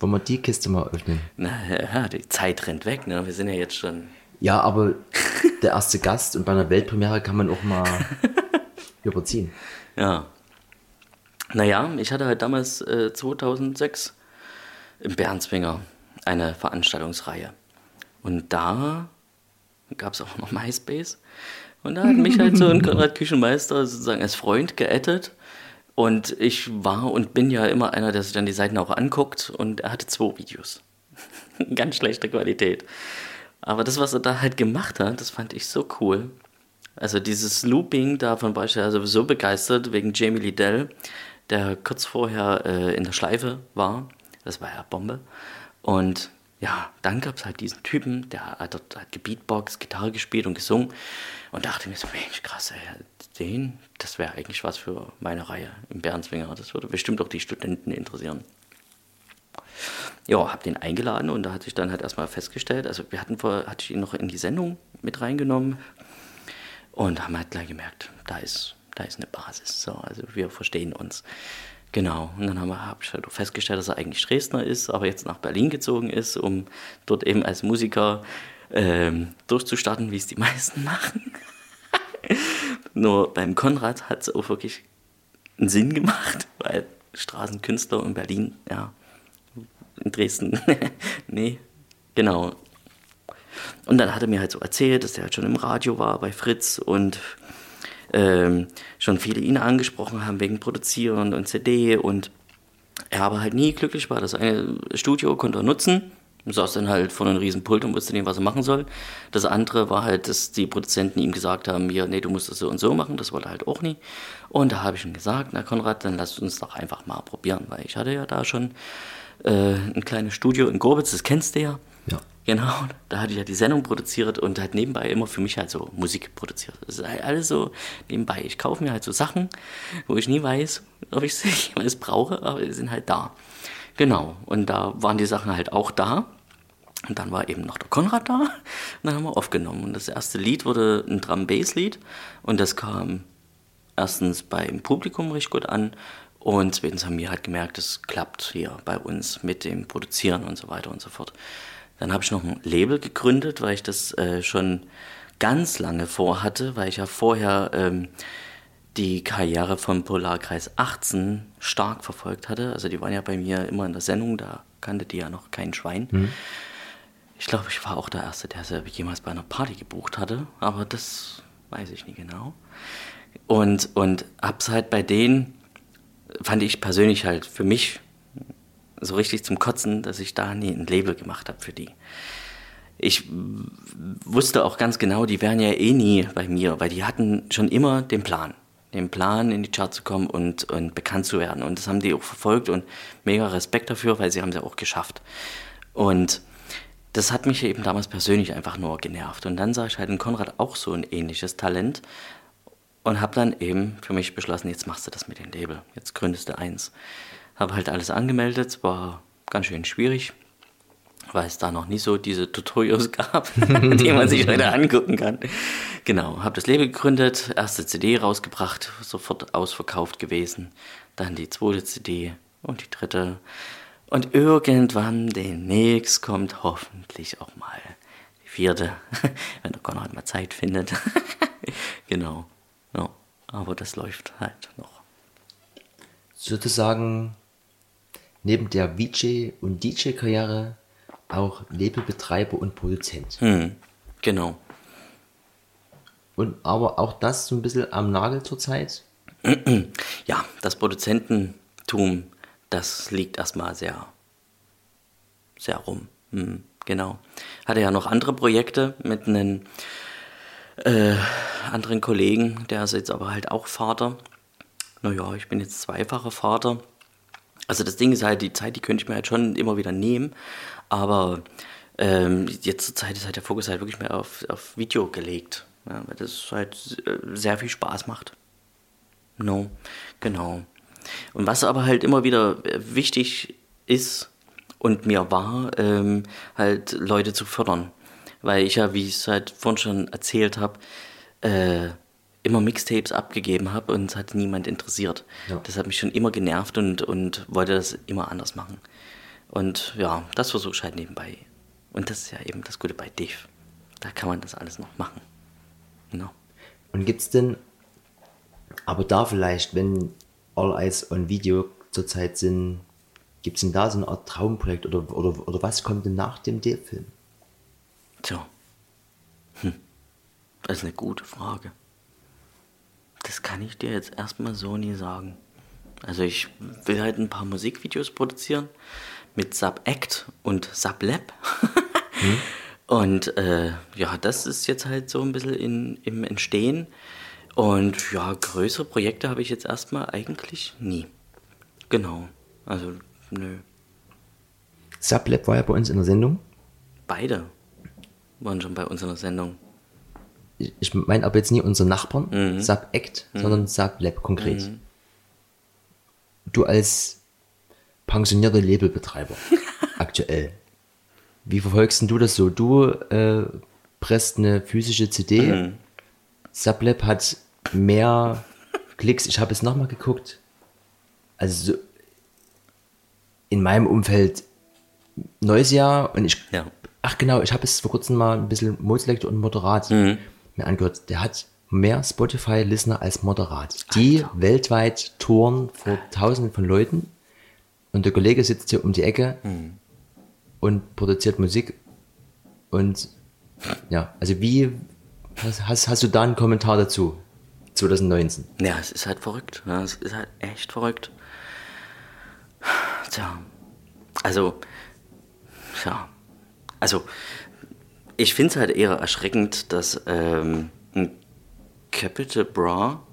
Wollen wir die Kiste mal öffnen? Na ja, die Zeit rennt weg, ne? Wir sind ja jetzt schon. Ja, aber der erste Gast und bei einer Weltpremiere kann man auch mal überziehen. Ja. Naja, ich hatte halt damals äh, 2006 im Bernswinger eine Veranstaltungsreihe. Und da gab es auch noch MySpace. Und da hat mich halt so ein Konrad Küchenmeister sozusagen als Freund geettet. Und ich war und bin ja immer einer, der sich dann die Seiten auch anguckt. Und er hatte zwei Videos. Ganz schlechte Qualität. Aber das, was er da halt gemacht hat, das fand ich so cool. Also dieses Looping, davon war ich ja sowieso begeistert, wegen Jamie Liddell, der kurz vorher äh, in der Schleife war. Das war ja Bombe. Und ja, dann gab es halt diesen Typen, der hat hat gebeatboxt, Gitarre gespielt und gesungen und dachte mir so, Mensch, krass, ey, den, das wäre eigentlich was für meine Reihe im Bärenswinger. Das würde bestimmt auch die Studenten interessieren. Ja, hab den eingeladen und da hatte ich dann halt erstmal festgestellt, also wir hatten vor, hatte ich ihn noch in die Sendung mit reingenommen und haben halt gleich gemerkt, da ist, da ist eine Basis. So, also wir verstehen uns. Genau, und dann habe hab ich halt festgestellt, dass er eigentlich Dresdner ist, aber jetzt nach Berlin gezogen ist, um dort eben als Musiker ähm, durchzustarten, wie es die meisten machen. Nur beim Konrad hat es auch wirklich einen Sinn gemacht, weil Straßenkünstler in Berlin, ja, in Dresden, nee, genau. Und dann hat er mir halt so erzählt, dass er halt schon im Radio war bei Fritz und ähm, schon viele ihn angesprochen haben wegen Produzieren und CD und er aber halt nie glücklich war. Das eine Studio konnte er nutzen, saß dann halt vor einem riesen Pult und wusste nicht, was er machen soll. Das andere war halt, dass die Produzenten ihm gesagt haben, ja, nee, du musst das so und so machen, das wollte er halt auch nie. Und da habe ich ihm gesagt, na Konrad, dann lass uns doch einfach mal probieren, weil ich hatte ja da schon äh, ein kleines Studio in Gorbitz, das kennst du ja. Ja. Genau, da hatte ich ja die Sendung produziert und halt nebenbei immer für mich halt so Musik produziert. Das ist halt alles so nebenbei. Ich kaufe mir halt so Sachen, wo ich nie weiß, ob ich sie jemals brauche, aber sie sind halt da. Genau, und da waren die Sachen halt auch da. Und dann war eben noch der Konrad da und dann haben wir aufgenommen. Und das erste Lied wurde ein Drum-Bass-Lied und das kam erstens beim Publikum richtig gut an und zweitens haben wir halt gemerkt, es klappt hier bei uns mit dem Produzieren und so weiter und so fort. Dann habe ich noch ein Label gegründet, weil ich das äh, schon ganz lange vorhatte, weil ich ja vorher ähm, die Karriere von Polarkreis 18 stark verfolgt hatte. Also die waren ja bei mir immer in der Sendung, da kannte die ja noch kein Schwein. Mhm. Ich glaube, ich war auch der Erste, der sie jemals bei einer Party gebucht hatte, aber das weiß ich nicht genau. Und, und hab's bei denen, fand ich persönlich halt für mich so richtig zum Kotzen, dass ich da nie ein Label gemacht habe für die. Ich wusste auch ganz genau, die wären ja eh nie bei mir, weil die hatten schon immer den Plan. Den Plan, in die Chart zu kommen und, und bekannt zu werden. Und das haben die auch verfolgt und mega Respekt dafür, weil sie haben es ja auch geschafft. Und das hat mich eben damals persönlich einfach nur genervt. Und dann sah ich halt in Konrad auch so ein ähnliches Talent und habe dann eben für mich beschlossen, jetzt machst du das mit dem Label. Jetzt gründest du eins. Habe halt alles angemeldet, war ganz schön schwierig, weil es da noch nie so diese Tutorials gab, die man sich heute angucken kann. Genau, habe das Label gegründet, erste CD rausgebracht, sofort ausverkauft gewesen, dann die zweite CD und die dritte. Und irgendwann demnächst kommt hoffentlich auch mal die vierte, wenn der Konrad mal Zeit findet. genau, ja, aber das läuft halt noch. Sozusagen neben der VJ- und DJ-Karriere auch Labelbetreiber und Produzent. Hm, genau. Und aber auch das so ein bisschen am Nagel zurzeit? Ja, das Produzententum, das liegt erstmal sehr, sehr rum. Hm, genau. Hatte ja noch andere Projekte mit einem äh, anderen Kollegen, der ist jetzt aber halt auch Vater. Naja, ich bin jetzt zweifacher Vater also das Ding ist halt, die Zeit, die könnte ich mir halt schon immer wieder nehmen, aber ähm, jetzt zur Zeit ist halt der Fokus halt wirklich mehr auf, auf Video gelegt, ja, weil das halt äh, sehr viel Spaß macht. No, genau. Und was aber halt immer wieder äh, wichtig ist und mir war, ähm, halt Leute zu fördern. Weil ich ja, wie ich es halt vorhin schon erzählt habe, äh, immer Mixtapes abgegeben habe und es hat niemand interessiert. Ja. Das hat mich schon immer genervt und, und wollte das immer anders machen. Und ja, das versuche ich halt nebenbei. Und das ist ja eben das Gute bei Dave. Da kann man das alles noch machen. Genau. Und gibt es denn, aber da vielleicht, wenn All Eyes on Video zurzeit sind, gibt es denn da so eine Art Traumprojekt oder, oder, oder was kommt denn nach dem Dave-Film? Tja. Hm. Das ist eine gute Frage. Das kann ich dir jetzt erstmal so nie sagen. Also ich will halt ein paar Musikvideos produzieren mit Sub-Act und Sub-Lab. hm. Und äh, ja, das ist jetzt halt so ein bisschen in, im Entstehen. Und ja, größere Projekte habe ich jetzt erstmal eigentlich nie. Genau. Also, nö. Sublab war ja bei uns in der Sendung. Beide waren schon bei uns in der Sendung ich meine aber jetzt nie unsere Nachbarn, mhm. Sub-Act, mhm. sondern Sub-Lab konkret. Mhm. Du als pensionierter Labelbetreiber aktuell, wie verfolgst du das so? Du äh, presst eine physische CD, mhm. Sublab hat mehr Klicks, ich habe es nochmal geguckt, also so in meinem Umfeld neues Jahr und ich, Ja. ach genau, ich habe es vor kurzem mal ein bisschen Moselect und Moderat Mhm. mir angehört. Der hat mehr Spotify-Listener als Moderat. Die weltweit touren vor tausenden von Leuten und der Kollege sitzt hier um die Ecke Mhm. und produziert Musik und ja, also wie, hast, hast, hast du da einen Kommentar dazu? 2019. Ja, es ist halt verrückt. Ja, es ist halt echt verrückt. Tja, also, ja, also, ich finde es halt eher erschreckend, dass ähm, ein Capital Bra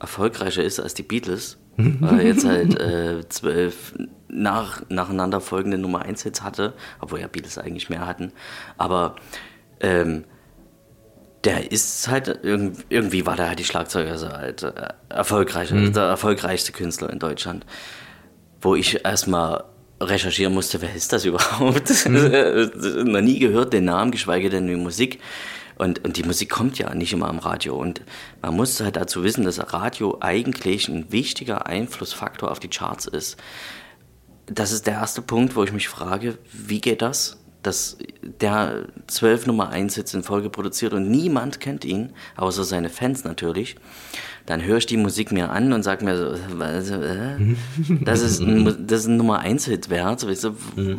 erfolgreicher ist als die Beatles, weil er jetzt halt äh, zwölf nach, nacheinander folgende Nummer 1 Hits hatte, obwohl ja Beatles eigentlich mehr hatten, aber ähm, der ist halt, irg- irgendwie war der halt die Schlagzeuger also halt äh, erfolgreicher, der erfolgreichste Künstler in Deutschland. Wo ich erstmal recherchieren musste, wer ist das überhaupt? Noch nie gehört den Namen, geschweige denn die Musik. Und, und die Musik kommt ja nicht immer am Radio. Und man muss halt dazu wissen, dass Radio eigentlich ein wichtiger Einflussfaktor auf die Charts ist. Das ist der erste Punkt, wo ich mich frage, wie geht das? Dass der zwölf Nummer 1 Hits in Folge produziert und niemand kennt ihn, außer seine Fans natürlich. Dann höre ich die Musik mir an und sage mir so, äh? das, ist ein, das ist ein Nummer 1 Hit wert, weißt du,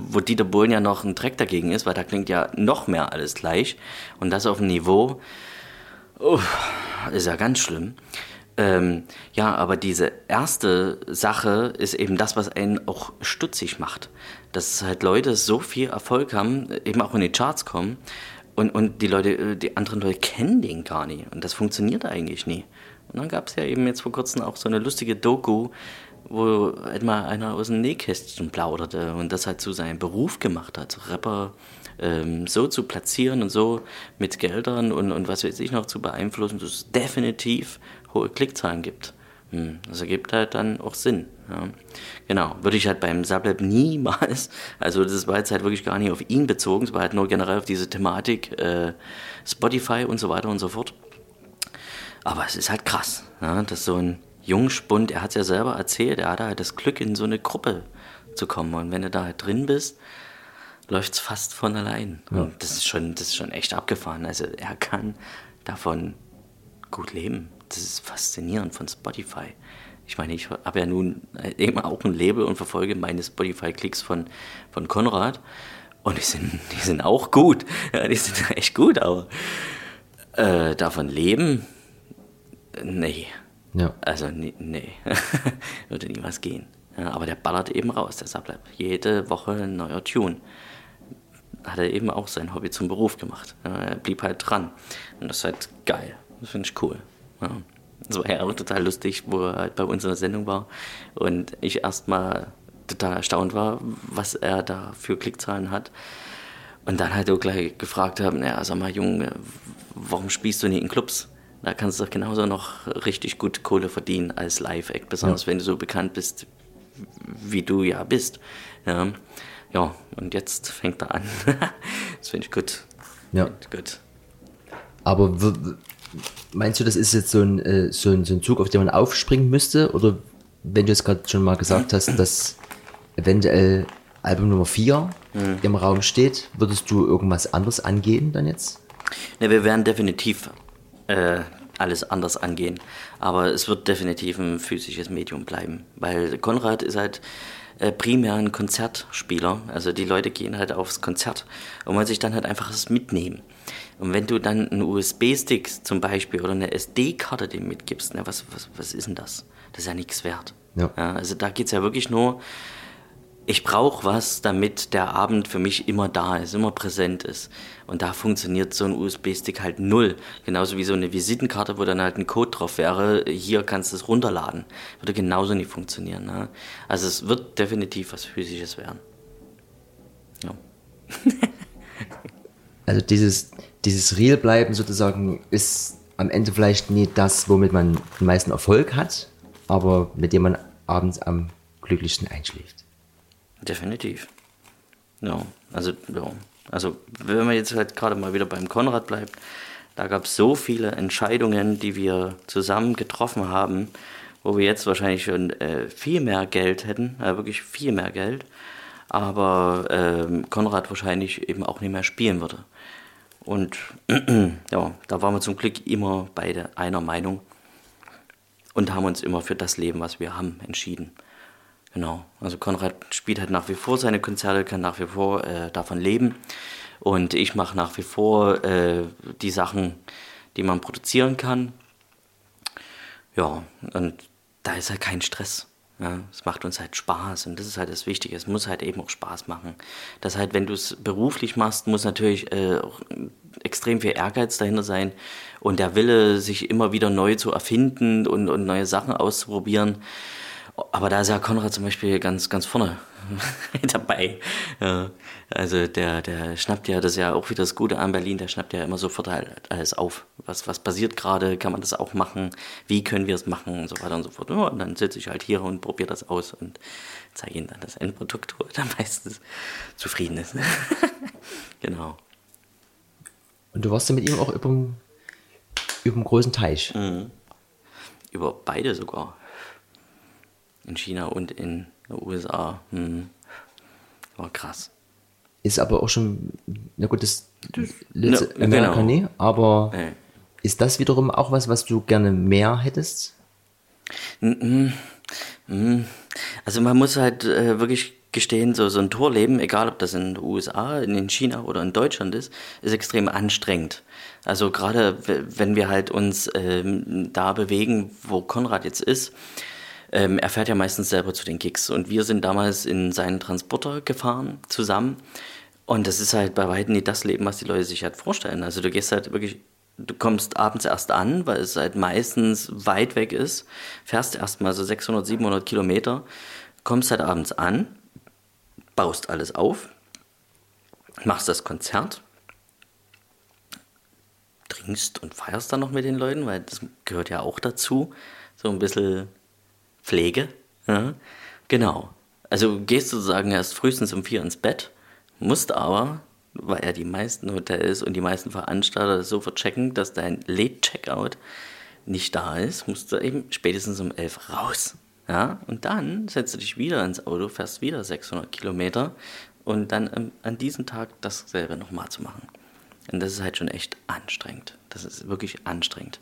wo Dieter Bohlen ja noch ein Dreck dagegen ist, weil da klingt ja noch mehr alles gleich. Und das auf einem Niveau, Uff, ist ja ganz schlimm. Ähm, ja, aber diese erste Sache ist eben das, was einen auch stutzig macht. Dass halt Leute so viel Erfolg haben, eben auch in die Charts kommen und, und die Leute, äh, die anderen Leute kennen den gar nicht. Und das funktioniert eigentlich nie. Und dann gab es ja eben jetzt vor kurzem auch so eine lustige Doku, wo halt einer aus dem Nähkästchen plauderte und das halt zu seinem Beruf gemacht hat, so Rapper ähm, so zu platzieren und so mit Geldern und, und was weiß ich noch zu beeinflussen, dass es definitiv hohe Klickzahlen gibt. Hm, Das ergibt halt dann auch Sinn. Ja. Genau, würde ich halt beim Sablab niemals, also das war jetzt halt wirklich gar nicht auf ihn bezogen, es war halt nur generell auf diese Thematik äh, Spotify und so weiter und so fort. Aber es ist halt krass, ja, dass so ein Jungspund, er hat es ja selber erzählt, er hatte halt das Glück, in so eine Gruppe zu kommen. Und wenn du da halt drin bist, läuft es fast von allein. Und das ist, schon, das ist schon echt abgefahren. Also er kann davon gut leben. Das ist faszinierend von Spotify. Ich meine, ich habe ja nun eben auch ein Label und verfolge meine Spotify-Klicks von, von Konrad. Und die sind, die sind auch gut. Ja, die sind echt gut, aber äh, davon leben, nee. Ja. Also, nee, nee. würde niemals gehen. Ja, aber der ballert eben raus, der Sublab. Jede Woche ein neuer Tune. Hat er eben auch sein Hobby zum Beruf gemacht. Ja, er blieb halt dran. Und das ist halt geil. Das finde ich cool. Ja. Das war ja auch total lustig, wo er halt bei uns in der Sendung war und ich erstmal total erstaunt war, was er da für Klickzahlen hat. Und dann halt auch gleich gefragt haben, ja, sag mal, Junge, warum spielst du nicht in Clubs? Da kannst du doch genauso noch richtig gut Kohle verdienen als Live-Act, besonders wenn du so bekannt bist, wie du ja bist. Ja, ja und jetzt fängt er an. das finde ich gut. Ja. Gut. Aber meinst du, das ist jetzt so ein, äh, so, ein, so ein Zug, auf den man aufspringen müsste? Oder wenn du jetzt gerade schon mal gesagt hast, dass eventuell Album Nummer 4 im Raum steht, würdest du irgendwas anderes angehen dann jetzt? Ne, wir werden definitiv äh, alles anders angehen. Aber es wird definitiv ein physisches Medium bleiben. Weil Konrad ist halt äh, primär ein Konzertspieler. Also die Leute gehen halt aufs Konzert und wollen sich dann halt einfach das mitnehmen. Und wenn du dann einen USB-Stick zum Beispiel oder eine SD-Karte dem mitgibst, na, was, was, was ist denn das? Das ist ja nichts wert. Ja. also da geht es ja wirklich nur, ich brauche was, damit der Abend für mich immer da ist, immer präsent ist. Und da funktioniert so ein USB-Stick halt null. Genauso wie so eine Visitenkarte, wo dann halt ein Code drauf wäre, hier kannst du es runterladen. Würde genauso nicht funktionieren. Ne? Also es wird definitiv was Physisches werden. Ja. Also dieses, dieses Real bleiben sozusagen ist am Ende vielleicht nie das, womit man den meisten Erfolg hat, aber mit dem man abends am glücklichsten einschläft. Definitiv. Ja, also, ja. Also, wenn man jetzt halt gerade mal wieder beim Konrad bleibt, da gab es so viele Entscheidungen, die wir zusammen getroffen haben, wo wir jetzt wahrscheinlich schon äh, viel mehr Geld hätten, äh, wirklich viel mehr Geld, aber äh, Konrad wahrscheinlich eben auch nicht mehr spielen würde. Und ja, da waren wir zum Glück immer beide einer Meinung und haben uns immer für das Leben, was wir haben, entschieden. Genau, also Konrad spielt halt nach wie vor seine Konzerte, kann nach wie vor äh, davon leben und ich mache nach wie vor äh, die Sachen, die man produzieren kann. Ja, und da ist halt kein Stress. Ja, es macht uns halt Spaß und das ist halt das Wichtige. Es muss halt eben auch Spaß machen. Das halt, wenn du es beruflich machst, muss natürlich äh, auch extrem viel Ehrgeiz dahinter sein und der Wille, sich immer wieder neu zu erfinden und, und neue Sachen auszuprobieren. Aber da ist ja Konrad zum Beispiel ganz, ganz vorne dabei. Ja, also der, der schnappt ja, das ist ja auch wieder das Gute an Berlin, der schnappt ja immer sofort halt alles auf. Was, was passiert gerade, kann man das auch machen, wie können wir es machen und so weiter und so fort. und dann sitze ich halt hier und probiere das aus und zeige ihm dann das Endprodukt, wo er dann meistens zufrieden ist. genau. Und du warst ja mit ihm auch über, über einen großen Teich. Mhm. Über beide sogar in China und in den USA. Hm. War krass. Ist aber auch schon, na gut, das letzte no, Amerika genau. nee, aber nee. ist das wiederum auch was, was du gerne mehr hättest? Also man muss halt äh, wirklich gestehen, so, so ein Torleben, egal ob das in den USA, in China oder in Deutschland ist, ist extrem anstrengend. Also gerade wenn wir halt uns ähm, da bewegen, wo Konrad jetzt ist, ähm, er fährt ja meistens selber zu den Gigs. Und wir sind damals in seinen Transporter gefahren zusammen. Und das ist halt bei weitem nicht das Leben, was die Leute sich halt vorstellen. Also du gehst halt wirklich, du kommst abends erst an, weil es halt meistens weit weg ist, fährst erstmal so 600, 700 Kilometer, kommst halt abends an, baust alles auf, machst das Konzert, trinkst und feierst dann noch mit den Leuten, weil das gehört ja auch dazu, so ein bisschen Pflege. Ja, genau. Also gehst du sozusagen erst frühestens um vier ins Bett, musst aber, weil ja die meisten Hotels und die meisten Veranstalter so verchecken, dass dein Late-Checkout nicht da ist, musst du eben spätestens um elf raus. Ja, und dann setzt du dich wieder ins Auto, fährst wieder 600 Kilometer und dann an, an diesem Tag dasselbe nochmal zu machen. Und das ist halt schon echt anstrengend. Das ist wirklich anstrengend.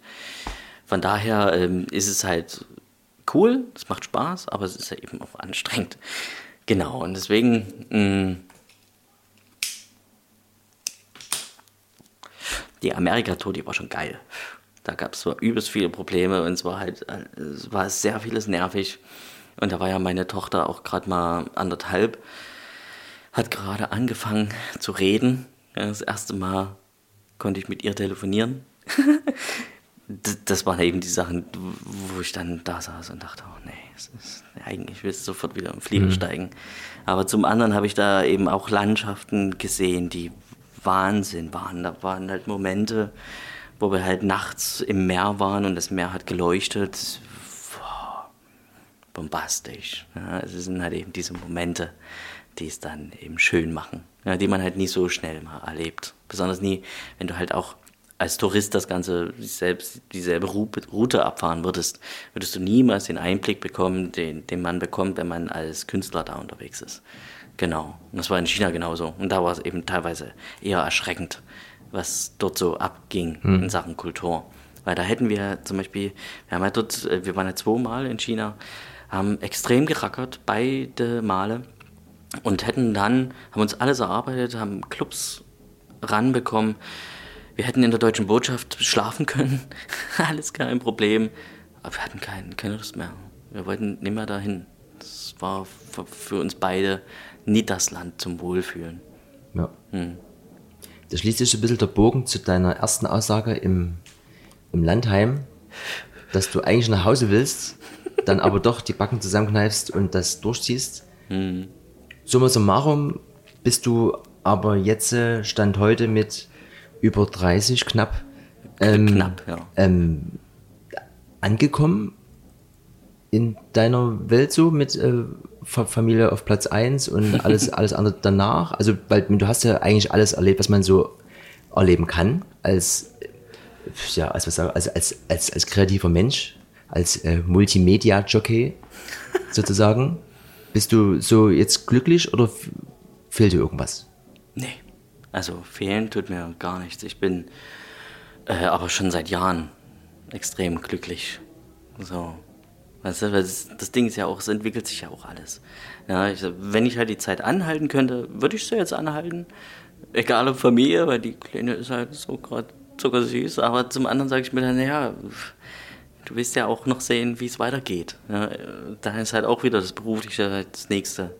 Von daher ähm, ist es halt cool, es macht Spaß, aber es ist ja eben auch anstrengend. Genau, und deswegen mh, mm, die Amerika-Tour, die war schon geil. Da gab es zwar übelst viele Probleme und es war halt, es war sehr vieles nervig. Und da war ja meine Tochter auch gerade mal anderthalb, hat gerade angefangen zu reden. Das erste Mal konnte ich mit ihr telefonieren. das waren eben die Sachen, wo ich dann da saß und dachte, oh nee, ist, eigentlich willst du sofort wieder im Flieger mhm. steigen. Aber zum anderen habe ich da eben auch Landschaften gesehen, die Wahnsinn waren. Da waren halt Momente, wo wir halt nachts im Meer waren und das Meer hat geleuchtet. Boah, bombastisch. Ja, es sind halt eben diese Momente, die es dann eben schön machen, ja, die man halt nie so schnell mal erlebt. Besonders nie, wenn du halt auch als Tourist das Ganze selbst dieselbe Route abfahren würdest, würdest du niemals den Einblick bekommen, den, den man bekommt, wenn man als Künstler da unterwegs ist. Genau. Und das war in China genauso. Und da war es eben teilweise eher erschreckend, was dort so abging hm. in Sachen Kultur. Weil da hätten wir zum Beispiel, wir haben ja dort, äh, wir waren ja zweimal in China, haben extrem gerackert, beide Male. Und hätten dann, haben uns alles erarbeitet, haben Clubs ranbekommen, wir hätten in der deutschen Botschaft schlafen können, alles kein Problem. Aber wir hatten kein, keine Lust mehr. Wir wollten nicht mehr dahin. Das war für uns beide nie das Land zum Wohlfühlen. Ja. Hm. Da schließt sich ein bisschen der Bogen zu deiner ersten Aussage im, im Landheim, dass du eigentlich nach Hause willst, dann aber doch die Backen zusammenkneifst und das durchziehst. Hm. Summa summarum bist du aber jetzt, äh, Stand heute, mit über 30 knapp, ähm, knapp ja. ähm, angekommen in deiner Welt so mit äh, Familie auf Platz 1 und alles, alles andere danach? Also, weil du hast ja eigentlich alles erlebt, was man so erleben kann als, ja, als, was, als, als, als, als kreativer Mensch. als äh, Multimedia-Jockey sozusagen. Bist du so jetzt glücklich oder fehlt dir irgendwas? Nee, also fehlen tut mir gar nichts. Ich bin äh, aber schon seit Jahren extrem glücklich. So. Weißt du, das, Ding ist ja auch, es entwickelt sich ja auch alles. Ja, ich, wenn ich halt die Zeit anhalten könnte, würde ich sie jetzt anhalten. Egal ob Familie, weil die Kleine ist halt so gerade sogar süß. Aber zum anderen sage ich mir dann, naja, du willst ja auch noch sehen, wie es weitergeht. Ja, da ist halt auch wieder das Berufliche das Nächste.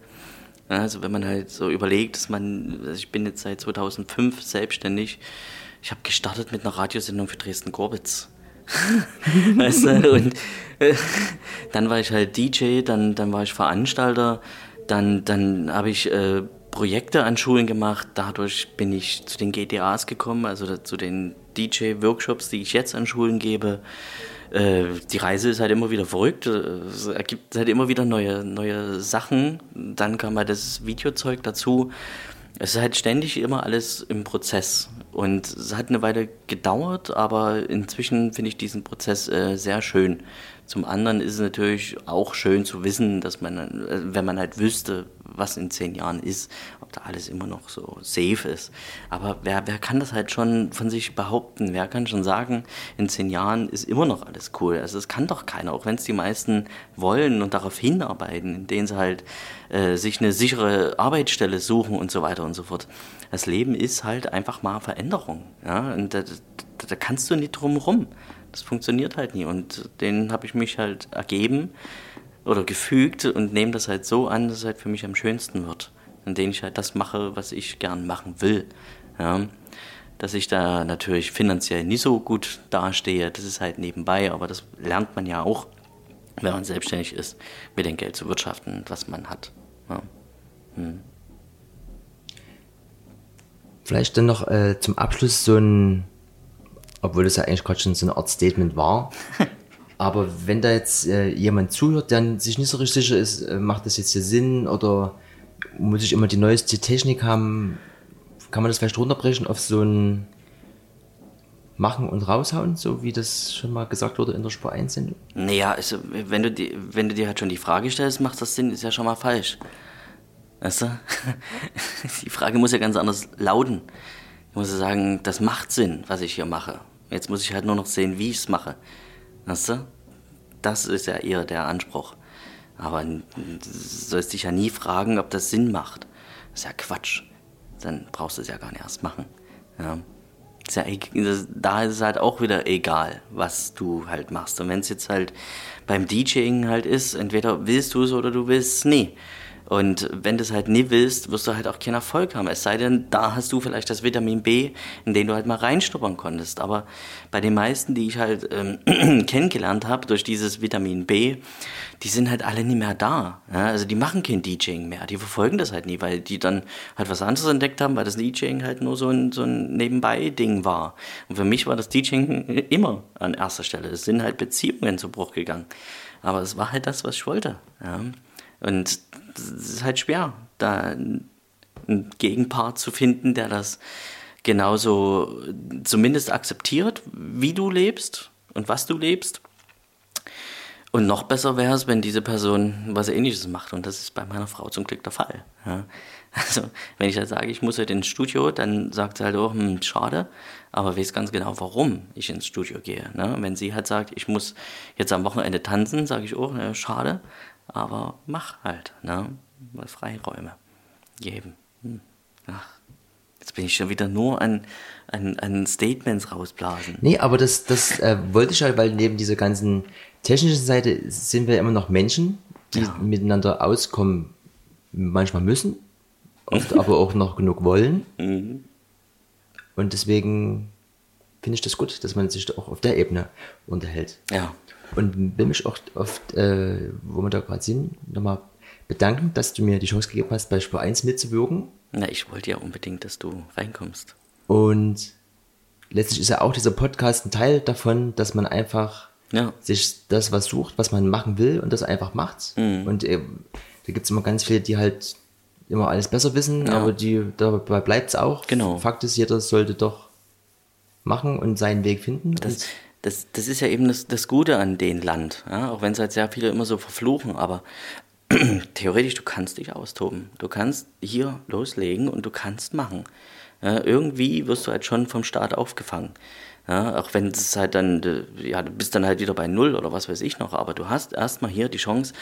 Also wenn man halt so überlegt, dass man, also ich bin jetzt seit 2005 selbstständig, ich habe gestartet mit einer Radiosendung für Dresden-Gorbitz. weißt du? Und äh, dann war ich halt DJ, dann, dann war ich Veranstalter, dann, dann habe ich äh, Projekte an Schulen gemacht. Dadurch bin ich zu den GTAs gekommen, also zu den DJ-Workshops, die ich jetzt an Schulen gebe. Äh, die Reise ist halt immer wieder verrückt. Es ergibt halt immer wieder neue, neue Sachen. Dann kam halt das Videozeug dazu. Es ist halt ständig immer alles im Prozess. Und es hat eine Weile gedauert, aber inzwischen finde ich diesen Prozess äh, sehr schön. Zum anderen ist es natürlich auch schön zu wissen, dass man, äh, wenn man halt wüsste, was in zehn Jahren ist, da alles immer noch so safe ist. Aber wer, wer kann das halt schon von sich behaupten? Wer kann schon sagen, in zehn Jahren ist immer noch alles cool? Also das kann doch keiner, auch wenn es die meisten wollen und darauf hinarbeiten, indem sie halt äh, sich eine sichere Arbeitsstelle suchen und so weiter und so fort. Das Leben ist halt einfach mal Veränderung. Ja? Und da, da, da kannst du nicht drum rum. Das funktioniert halt nie. Und den habe ich mich halt ergeben oder gefügt und nehme das halt so an, dass es halt für mich am schönsten wird. Indem ich halt das mache, was ich gern machen will. Ja. Dass ich da natürlich finanziell nicht so gut dastehe, das ist halt nebenbei, aber das lernt man ja auch, wenn man selbstständig ist, mit dem Geld zu wirtschaften, was man hat. Ja. Hm. Vielleicht dann noch äh, zum Abschluss so ein, obwohl das ja eigentlich gerade schon so eine Art Statement war, Aber wenn da jetzt äh, jemand zuhört, der sich nicht so richtig sicher ist, äh, macht das jetzt hier Sinn oder muss ich immer die neueste Technik haben, kann man das vielleicht runterbrechen auf so ein Machen und Raushauen, so wie das schon mal gesagt wurde in der Spur 1 Sendung? Naja, also, wenn, du die, wenn du dir halt schon die Frage stellst, macht das Sinn, ist ja schon mal falsch. Weißt du? die Frage muss ja ganz anders lauten. Ich muss sagen, das macht Sinn, was ich hier mache. Jetzt muss ich halt nur noch sehen, wie ich es mache. Weißt du? Das ist ja eher der Anspruch. Aber du sollst dich ja nie fragen, ob das Sinn macht. Das ist ja Quatsch. Dann brauchst du es ja gar nicht erst machen. Ja. Ist ja, da ist es halt auch wieder egal, was du halt machst. Und wenn es jetzt halt beim DJing halt ist, entweder willst du es oder du willst es nie. Und wenn du es halt nie willst, wirst du halt auch keinen Erfolg haben. Es sei denn, da hast du vielleicht das Vitamin B, in den du halt mal reinschnuppern konntest. Aber bei den meisten, die ich halt ähm, kennengelernt habe durch dieses Vitamin B, die sind halt alle nie mehr da. Ja? Also die machen kein DJing mehr. Die verfolgen das halt nie, weil die dann halt was anderes entdeckt haben, weil das DJing halt nur so ein, so ein Nebenbei-Ding war. Und für mich war das DJing immer an erster Stelle. Es sind halt Beziehungen zu Bruch gegangen. Aber es war halt das, was ich wollte. Ja? Und es ist halt schwer, da einen Gegenpart zu finden, der das genauso zumindest akzeptiert, wie du lebst und was du lebst. Und noch besser wäre es, wenn diese Person was Ähnliches macht. Und das ist bei meiner Frau zum Glück der Fall. Ja. Also, wenn ich halt sage, ich muss heute ins Studio, dann sagt sie halt auch, hm, schade, aber weiß ganz genau, warum ich ins Studio gehe. Ne? Wenn sie halt sagt, ich muss jetzt am Wochenende tanzen, sage ich auch, ne, schade, aber mach halt, ne? Mal Freiräume geben. Hm. Ach, jetzt bin ich schon wieder nur an, an, an Statements rausblasen. Nee, aber das, das äh, wollte ich halt, weil neben dieser ganzen technischen Seite sind wir immer noch Menschen, die ja. miteinander auskommen, manchmal müssen, oft aber auch noch genug wollen. Mhm. Und deswegen finde ich das gut, dass man sich auch auf der Ebene unterhält. Ja. Und will mich auch oft, äh, wo wir da gerade sind, nochmal bedanken, dass du mir die Chance gegeben hast, bei Spur 1 mitzuwirken. Na, ich wollte ja unbedingt, dass du reinkommst. Und letztlich ist ja auch dieser Podcast ein Teil davon, dass man einfach ja. sich das was sucht, was man machen will und das einfach macht. Mhm. Und äh, da gibt es immer ganz viele, die halt immer alles besser wissen, ja. aber die dabei bleibt es auch. Genau. Fakt ist, jeder sollte doch machen und seinen Weg finden. Das, das, das ist ja eben das, das Gute an dem Land. Ja? Auch wenn es halt sehr viele immer so verfluchen, aber theoretisch, du kannst dich austoben. Du kannst hier loslegen und du kannst machen. Ja, irgendwie wirst du halt schon vom Staat aufgefangen. Ja, auch wenn es halt dann, ja, du bist dann halt wieder bei Null oder was weiß ich noch, aber du hast erstmal hier die Chance,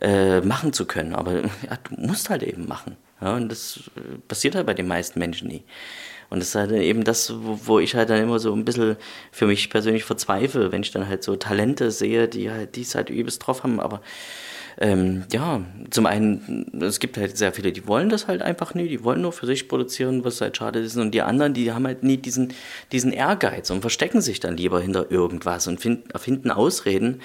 äh, machen zu können. Aber ja, du musst halt eben machen. Ja, und das äh, passiert halt bei den meisten Menschen nie. Und das ist halt eben das, wo, wo ich halt dann immer so ein bisschen für mich persönlich verzweifle, wenn ich dann halt so Talente sehe, die halt dies halt übelst drauf haben, aber ähm, ja, zum einen, es gibt halt sehr viele, die wollen das halt einfach nie, die wollen nur für sich produzieren, was halt schade ist. Und die anderen, die haben halt nie diesen, diesen Ehrgeiz und verstecken sich dann lieber hinter irgendwas und find, erfinden Ausreden,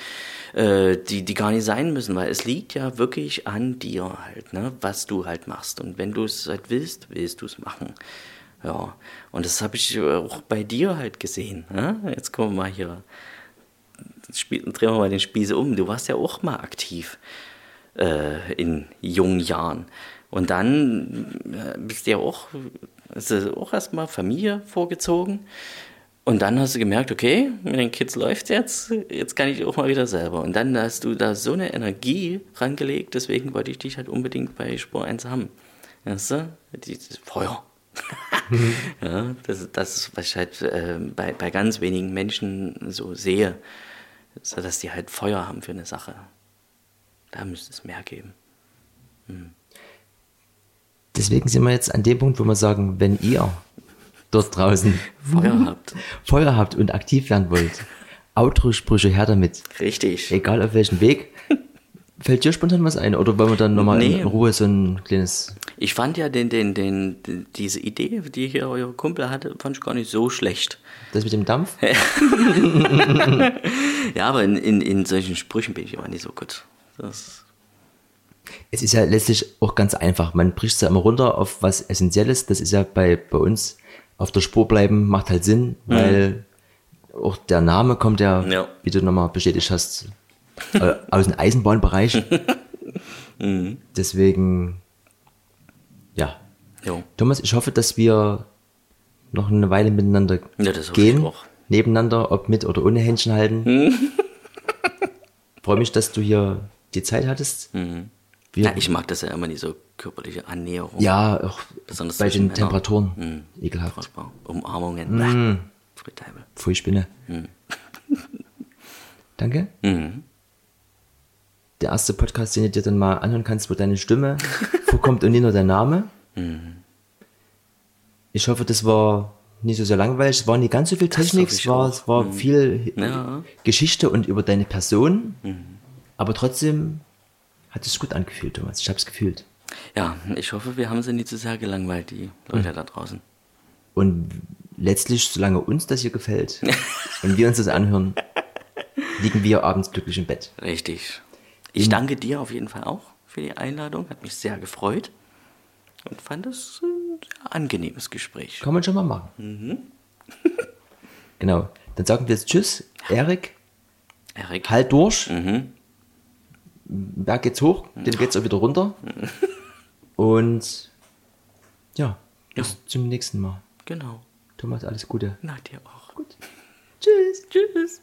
äh, die, die gar nicht sein müssen, weil es liegt ja wirklich an dir halt, ne, was du halt machst. Und wenn du es halt willst, willst du es machen. Ja, und das habe ich auch bei dir halt gesehen. Ne? Jetzt kommen wir mal hier, drehen wir mal den Spieß um. Du warst ja auch mal aktiv äh, in jungen Jahren. Und dann äh, bist du ja auch, auch erstmal Familie vorgezogen. Und dann hast du gemerkt, okay, mit den Kids läuft jetzt, jetzt kann ich auch mal wieder selber. Und dann hast du da so eine Energie rangelegt, deswegen wollte ich dich halt unbedingt bei Spur 1 haben. Weißt du? Dieses Feuer. ja, das, das ist, was ich halt äh, bei, bei ganz wenigen Menschen so sehe, so dass die halt Feuer haben für eine Sache. Da müsste es mehr geben. Hm. Deswegen sind wir jetzt an dem Punkt, wo wir sagen, wenn ihr dort draußen Feuer habt, Feuer habt und aktiv werden wollt, Outro-Sprüche her damit. Richtig. Egal auf welchem Weg. Fällt dir spontan was ein? Oder wollen wir dann nochmal nee. in Ruhe so ein kleines. Ich fand ja den, den, den, diese Idee, die hier euer Kumpel hatte, fand ich gar nicht so schlecht. Das mit dem Dampf? ja, aber in, in, in solchen Sprüchen bin ich immer nicht so gut. Das es ist ja letztlich auch ganz einfach. Man bricht es ja immer runter auf was Essentielles. Das ist ja bei, bei uns auf der Spur bleiben, macht halt Sinn, mhm. weil auch der Name kommt ja, ja. wie du nochmal bestätigt hast, äh, aus dem Eisenbahnbereich. mhm. Deswegen, ja. Jo. Thomas, ich hoffe, dass wir noch eine Weile miteinander ja, gehen. Nebeneinander, ob mit oder ohne Händchen halten. Mhm. Freue mich, dass du hier die Zeit hattest. Mhm. Ja, ich mag das ja immer, diese körperliche Annäherung. Ja, auch Besonders bei den Männer. Temperaturen. Mhm. Ekelhaft. Furchtbar. Umarmungen. Mhm. Pfui Spinne. Mhm. Danke. Mhm. Der erste Podcast, den du dir dann mal anhören kannst, wo deine Stimme vorkommt und nicht nur dein Name. Mhm. Ich hoffe, das war nicht so sehr langweilig. Es war nicht ganz so viel Technik, es war, es war mhm. viel ja. Geschichte und über deine Person. Mhm. Aber trotzdem hat es gut angefühlt, Thomas. Ich habe es gefühlt. Ja, ich hoffe, wir haben sie nicht zu sehr gelangweilt, die Leute mhm. da draußen. Und letztlich, solange uns das hier gefällt und wir uns das anhören, liegen wir abends glücklich im Bett. Richtig. Ich danke dir auf jeden Fall auch für die Einladung. Hat mich sehr gefreut und fand es ein sehr angenehmes Gespräch. Kann man schon mal machen. Mhm. genau. Dann sagen wir jetzt Tschüss, Erik. Erik. Halt durch. Mhm. Berg geht's hoch, den geht's auch wieder runter. Und ja, bis ja. zum nächsten Mal. Genau. Thomas, alles Gute. Na, dir auch. Gut. Tschüss. Tschüss.